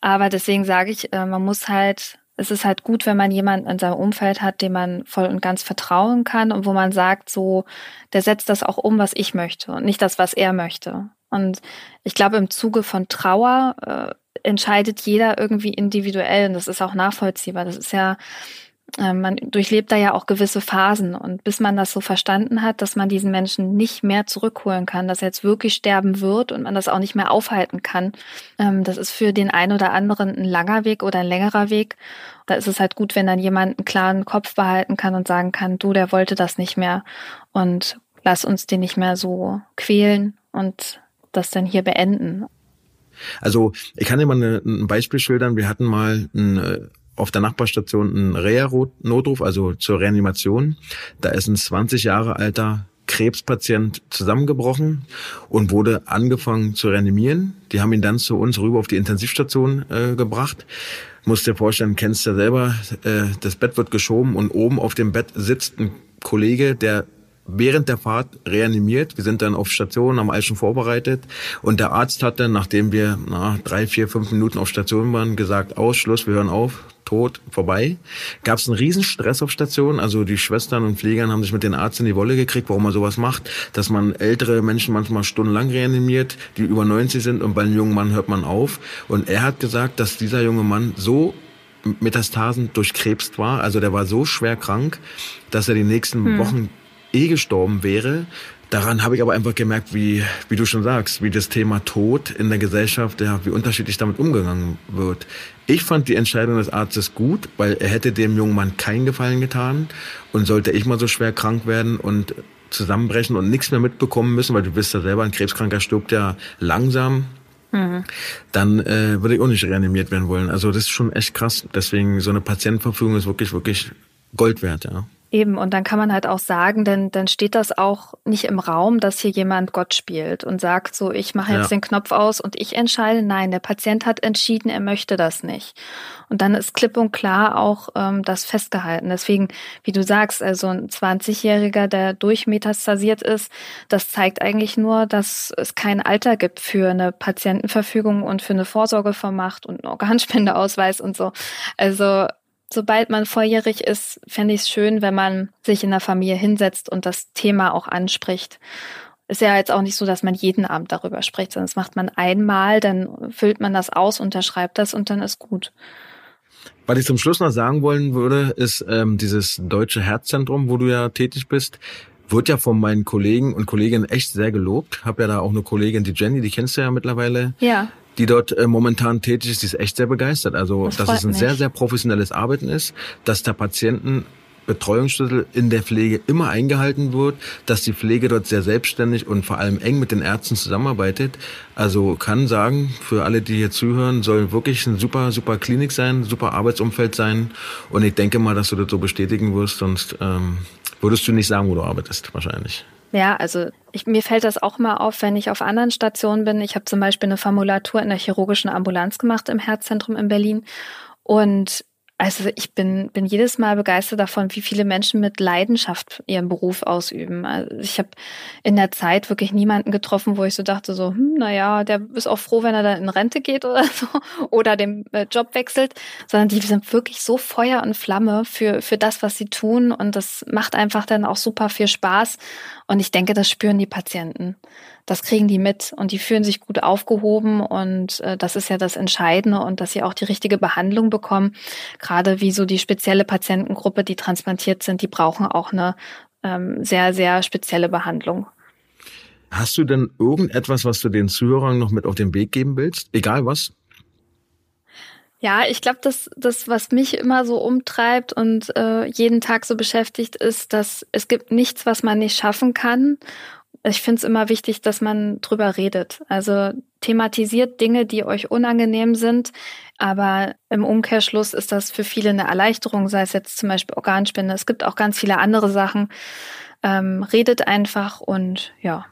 Aber deswegen sage ich, äh, man muss halt es ist halt gut, wenn man jemanden in seinem Umfeld hat, dem man voll und ganz vertrauen kann und wo man sagt, so, der setzt das auch um, was ich möchte und nicht das, was er möchte. Und ich glaube, im Zuge von Trauer äh, entscheidet jeder irgendwie individuell und das ist auch nachvollziehbar. Das ist ja, äh, man durchlebt da ja auch gewisse Phasen und bis man das so verstanden hat, dass man diesen Menschen nicht mehr zurückholen kann, dass er jetzt wirklich sterben wird und man das auch nicht mehr aufhalten kann, ähm, das ist für den einen oder anderen ein langer Weg oder ein längerer Weg. Da ist es halt gut, wenn dann jemand einen klaren Kopf behalten kann und sagen kann, du, der wollte das nicht mehr und lass uns den nicht mehr so quälen und das dann hier beenden. Also ich kann dir mal ein Beispiel schildern. Wir hatten mal ein, äh, auf der Nachbarstation einen Reha-Notruf, also zur Reanimation. Da ist ein 20 Jahre alter Krebspatient zusammengebrochen und wurde angefangen zu reanimieren. Die haben ihn dann zu uns rüber auf die Intensivstation äh, gebracht. Musst dir vorstellen, kennst ja selber, äh, das Bett wird geschoben und oben auf dem Bett sitzt ein Kollege, der während der Fahrt reanimiert. Wir sind dann auf Station, haben alles schon vorbereitet. Und der Arzt hat dann, nachdem wir na, drei, vier, fünf Minuten auf Station waren, gesagt, Ausschluss, wir hören auf, tot, vorbei. Gab es einen riesen Stress auf Station. Also die Schwestern und Pflegern haben sich mit den Arzt in die Wolle gekriegt, warum man sowas macht. Dass man ältere Menschen manchmal stundenlang reanimiert, die über 90 sind und bei einem jungen Mann hört man auf. Und er hat gesagt, dass dieser junge Mann so Metastasen durchkrebst war, also der war so schwer krank, dass er die nächsten hm. Wochen eh gestorben wäre. Daran habe ich aber einfach gemerkt, wie, wie du schon sagst, wie das Thema Tod in der Gesellschaft, ja, wie unterschiedlich damit umgegangen wird. Ich fand die Entscheidung des Arztes gut, weil er hätte dem jungen Mann keinen Gefallen getan. Und sollte ich mal so schwer krank werden und zusammenbrechen und nichts mehr mitbekommen müssen, weil du bist ja selber, ein Krebskranker stirbt ja langsam, mhm. dann äh, würde ich auch nicht reanimiert werden wollen. Also das ist schon echt krass. Deswegen so eine Patientenverfügung ist wirklich, wirklich Gold wert, ja. Eben, und dann kann man halt auch sagen, denn dann steht das auch nicht im Raum, dass hier jemand Gott spielt und sagt so, ich mache jetzt ja. den Knopf aus und ich entscheide. Nein, der Patient hat entschieden, er möchte das nicht. Und dann ist klipp und klar auch ähm, das festgehalten. Deswegen, wie du sagst, also ein 20-Jähriger, der durchmetastasiert ist, das zeigt eigentlich nur, dass es kein Alter gibt für eine Patientenverfügung und für eine Vorsorgevermacht und einen Organspendeausweis und so. Also sobald man volljährig ist, fände ich es schön, wenn man sich in der Familie hinsetzt und das Thema auch anspricht. Ist ja jetzt auch nicht so, dass man jeden Abend darüber spricht, sondern das macht man einmal, dann füllt man das aus, unterschreibt das und dann ist gut. Was ich zum Schluss noch sagen wollen würde, ist ähm, dieses deutsche Herzzentrum, wo du ja tätig bist, wird ja von meinen Kollegen und Kolleginnen echt sehr gelobt. Hab ja da auch eine Kollegin, die Jenny, die kennst du ja mittlerweile. Ja die dort äh, momentan tätig ist, die ist echt sehr begeistert. Also, Das dass es ein mich. sehr, sehr professionelles Arbeiten ist, dass der Patienten Betreuungsschlüssel in der Pflege immer eingehalten wird, dass die Pflege dort sehr selbstständig und vor allem eng mit den Ärzten zusammenarbeitet. Also kann sagen, für alle, die hier zuhören, soll wirklich eine super, super Klinik sein, super Arbeitsumfeld sein. Und ich denke mal, dass du das so bestätigen wirst, sonst ähm, würdest du nicht sagen, wo du arbeitest, wahrscheinlich. Ja, also ich, mir fällt das auch mal auf, wenn ich auf anderen Stationen bin. Ich habe zum Beispiel eine Formulatur in der chirurgischen Ambulanz gemacht im Herzzentrum in Berlin. Und also ich bin, bin jedes Mal begeistert davon, wie viele Menschen mit Leidenschaft ihren Beruf ausüben. Also ich habe in der Zeit wirklich niemanden getroffen, wo ich so dachte, so, hm, naja, der ist auch froh, wenn er dann in Rente geht oder so oder den äh, Job wechselt, sondern die sind wirklich so Feuer und Flamme für, für das, was sie tun. Und das macht einfach dann auch super viel Spaß. Und ich denke, das spüren die Patienten. Das kriegen die mit und die fühlen sich gut aufgehoben und äh, das ist ja das Entscheidende und dass sie auch die richtige Behandlung bekommen. Gerade wie so die spezielle Patientengruppe, die transplantiert sind, die brauchen auch eine ähm, sehr, sehr spezielle Behandlung. Hast du denn irgendetwas, was du den Zuhörern noch mit auf den Weg geben willst? Egal was? Ja, ich glaube, das, das, was mich immer so umtreibt und äh, jeden Tag so beschäftigt, ist, dass es gibt nichts, was man nicht schaffen kann. Ich finde es immer wichtig, dass man drüber redet. Also thematisiert Dinge, die euch unangenehm sind, aber im Umkehrschluss ist das für viele eine Erleichterung, sei es jetzt zum Beispiel Organspende. Es gibt auch ganz viele andere Sachen. Ähm, redet einfach und ja.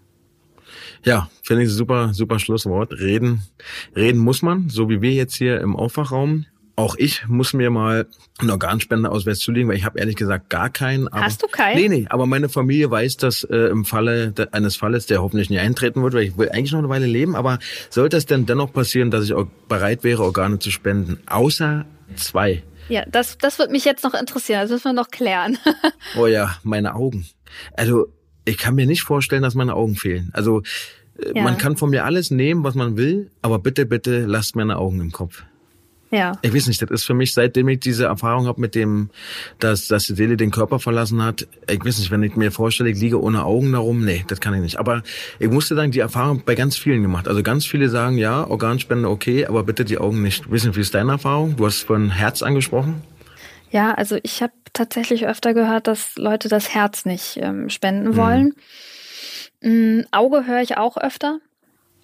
Ja, finde ich super, super Schlusswort. Reden, reden muss man, so wie wir jetzt hier im Aufwachraum. Auch ich muss mir mal einen Organspender auswärts zulegen, weil ich habe ehrlich gesagt gar keinen. Aber, Hast du keinen? Nee, nee, aber meine Familie weiß, dass äh, im Falle de, eines Falles, der hoffentlich nie eintreten wird, weil ich will eigentlich noch eine Weile leben, aber sollte es denn dennoch passieren, dass ich auch bereit wäre, Organe zu spenden, außer zwei. Ja, das, das wird mich jetzt noch interessieren. Das müssen wir noch klären. Oh ja, meine Augen. Also, ich kann mir nicht vorstellen, dass meine Augen fehlen. Also, äh, Ja. man kann von mir alles nehmen, was man will, aber bitte, bitte lasst meine Augen im Kopf. Ja. Ich weiß nicht, das ist für mich, seitdem ich diese Erfahrung habe mit dem, dass, dass die Seele den Körper verlassen hat, ich weiß nicht, wenn ich mir vorstelle, ich liege ohne Augen darum, nee, das kann ich nicht. Aber ich musste sagen, die Erfahrung bei ganz vielen gemacht. Also ganz viele sagen, ja, Organspende okay, aber bitte die Augen nicht. Wissen, wie ist deine Erfahrung? Du hast von Herz angesprochen. Ja, also ich habe tatsächlich öfter gehört, dass Leute das Herz nicht ähm, spenden wollen. Mm, Auge höre ich auch öfter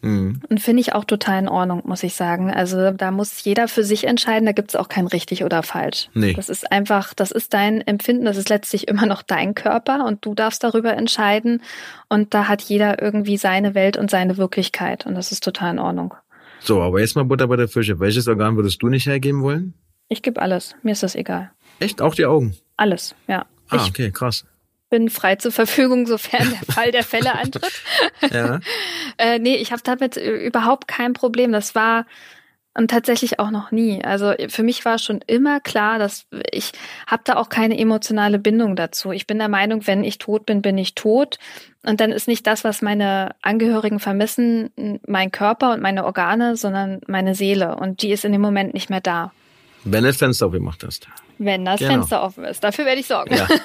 Mhm. und finde ich auch total in Ordnung, muss ich sagen. Also da muss jeder für sich entscheiden, da gibt es auch kein richtig oder falsch. Nee. Das ist einfach, das ist dein Empfinden, das ist letztlich immer noch dein Körper und du darfst darüber entscheiden. Und da hat jeder irgendwie seine Welt und seine Wirklichkeit und das ist total in Ordnung. So, aber jetzt mal Butter bei der Fische. Welches Organ würdest du nicht hergeben wollen? Ich gebe alles, mir ist das egal. Echt? Auch die Augen? Alles, ja. Ah, ich okay, krass. Bin frei zur Verfügung, sofern der Fall der Fälle eintritt. Ja. Äh, nee, ich habe damit äh, überhaupt kein Problem. Das war und tatsächlich auch noch nie. Also für mich war schon immer klar, dass ich habe da auch keine emotionale Bindung dazu. Ich bin der Meinung, wenn ich tot bin, bin ich tot. Und dann ist nicht das, was meine Angehörigen vermissen, mein Körper und meine Organe, sondern meine Seele. Und die ist in dem Moment nicht mehr da. Wenn das Fenster aufgemacht hast. Wenn das Genau. Fenster offen ist. Dafür werde ich sorgen. Ja.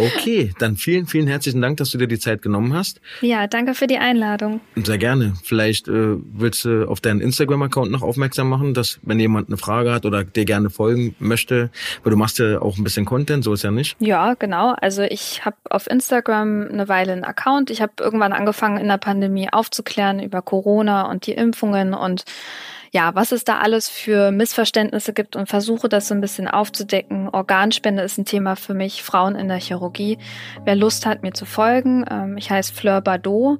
Okay, dann vielen, vielen herzlichen Dank, dass du dir die Zeit genommen hast. ja, danke für die Einladung. Sehr gerne. Vielleicht äh, willst du auf deinen Instagram-Account noch aufmerksam machen, dass wenn jemand eine Frage hat oder dir gerne folgen möchte, weil du machst ja auch ein bisschen Content, so ist ja nicht. Ja, genau. Also ich habe auf Instagram eine Weile einen Account. Ich habe irgendwann angefangen in der Pandemie aufzuklären über Corona und die Impfungen und ja, was es da alles für Missverständnisse gibt und versuche das so ein bisschen aufzudecken. Organspende ist ein Thema für mich, Frauen in der Chirurgie. Wer Lust hat, mir zu folgen, ähm, ich heiße Fleur Bardot.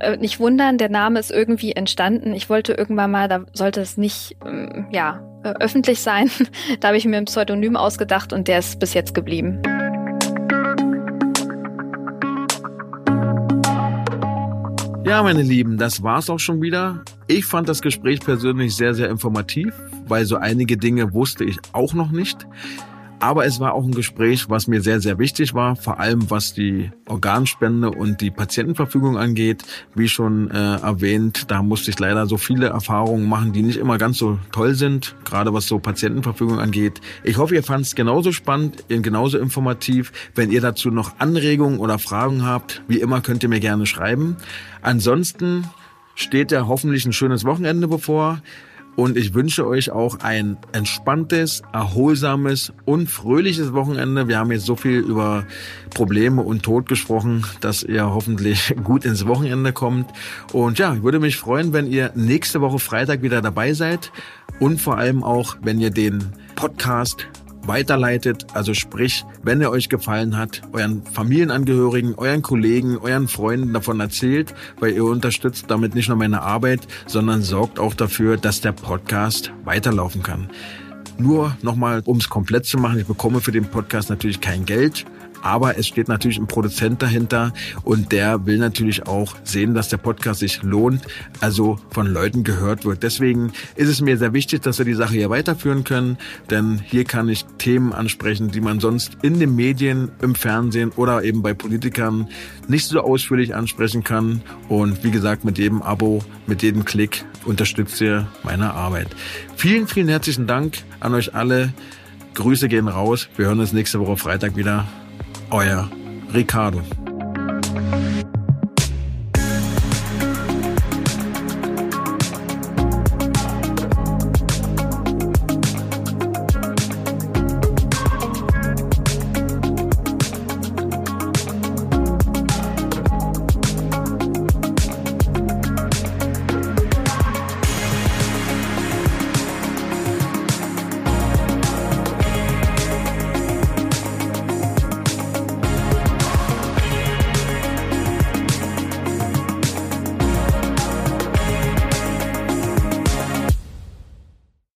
Äh, nicht wundern, der Name ist irgendwie entstanden. Ich wollte irgendwann mal, da sollte es nicht, ähm, ja, äh, öffentlich sein. da habe ich mir ein Pseudonym ausgedacht und der ist bis jetzt geblieben. Ja, meine Lieben, das war's auch schon wieder. Ich fand das Gespräch persönlich sehr, sehr informativ, weil so einige Dinge wusste ich auch noch nicht. Aber es war auch ein Gespräch, was mir sehr, sehr wichtig war, vor allem was die Organspende und die Patientenverfügung angeht. Wie schon äh, erwähnt, da musste ich leider so viele Erfahrungen machen, die nicht immer ganz so toll sind, gerade was so Patientenverfügung angeht. Ich hoffe, ihr fand es genauso spannend, genauso informativ. Wenn ihr dazu noch Anregungen oder Fragen habt, wie immer könnt ihr mir gerne schreiben. Ansonsten steht ja hoffentlich ein schönes Wochenende bevor. Und ich wünsche euch auch ein entspanntes, erholsames und fröhliches Wochenende. Wir haben jetzt so viel über Probleme und Tod gesprochen, dass ihr hoffentlich gut ins Wochenende kommt. Und ja, ich würde mich freuen, wenn ihr nächste Woche Freitag wieder dabei seid und vor allem auch, wenn ihr den Podcast weiterleitet. Also sprich, wenn er euch gefallen hat, euren Familienangehörigen, euren Kollegen, euren Freunden davon erzählt, weil ihr unterstützt damit nicht nur meine Arbeit, sondern sorgt auch dafür, dass der Podcast weiterlaufen kann. Nur nochmal, um es komplett zu machen, ich bekomme für den Podcast natürlich kein Geld, aber es steht natürlich ein Produzent dahinter und der will natürlich auch sehen, dass der Podcast sich lohnt, also von Leuten gehört wird. Deswegen ist es mir sehr wichtig, dass wir die Sache hier weiterführen können, denn hier kann ich Themen ansprechen, die man sonst in den Medien, im Fernsehen oder eben bei Politikern nicht so ausführlich ansprechen kann. Und wie gesagt, mit jedem Abo, mit jedem Klick unterstützt ihr meine Arbeit. Vielen, vielen herzlichen Dank an euch alle. Grüße gehen raus. Wir hören uns nächste Woche Freitag wieder. Euer Ricardo.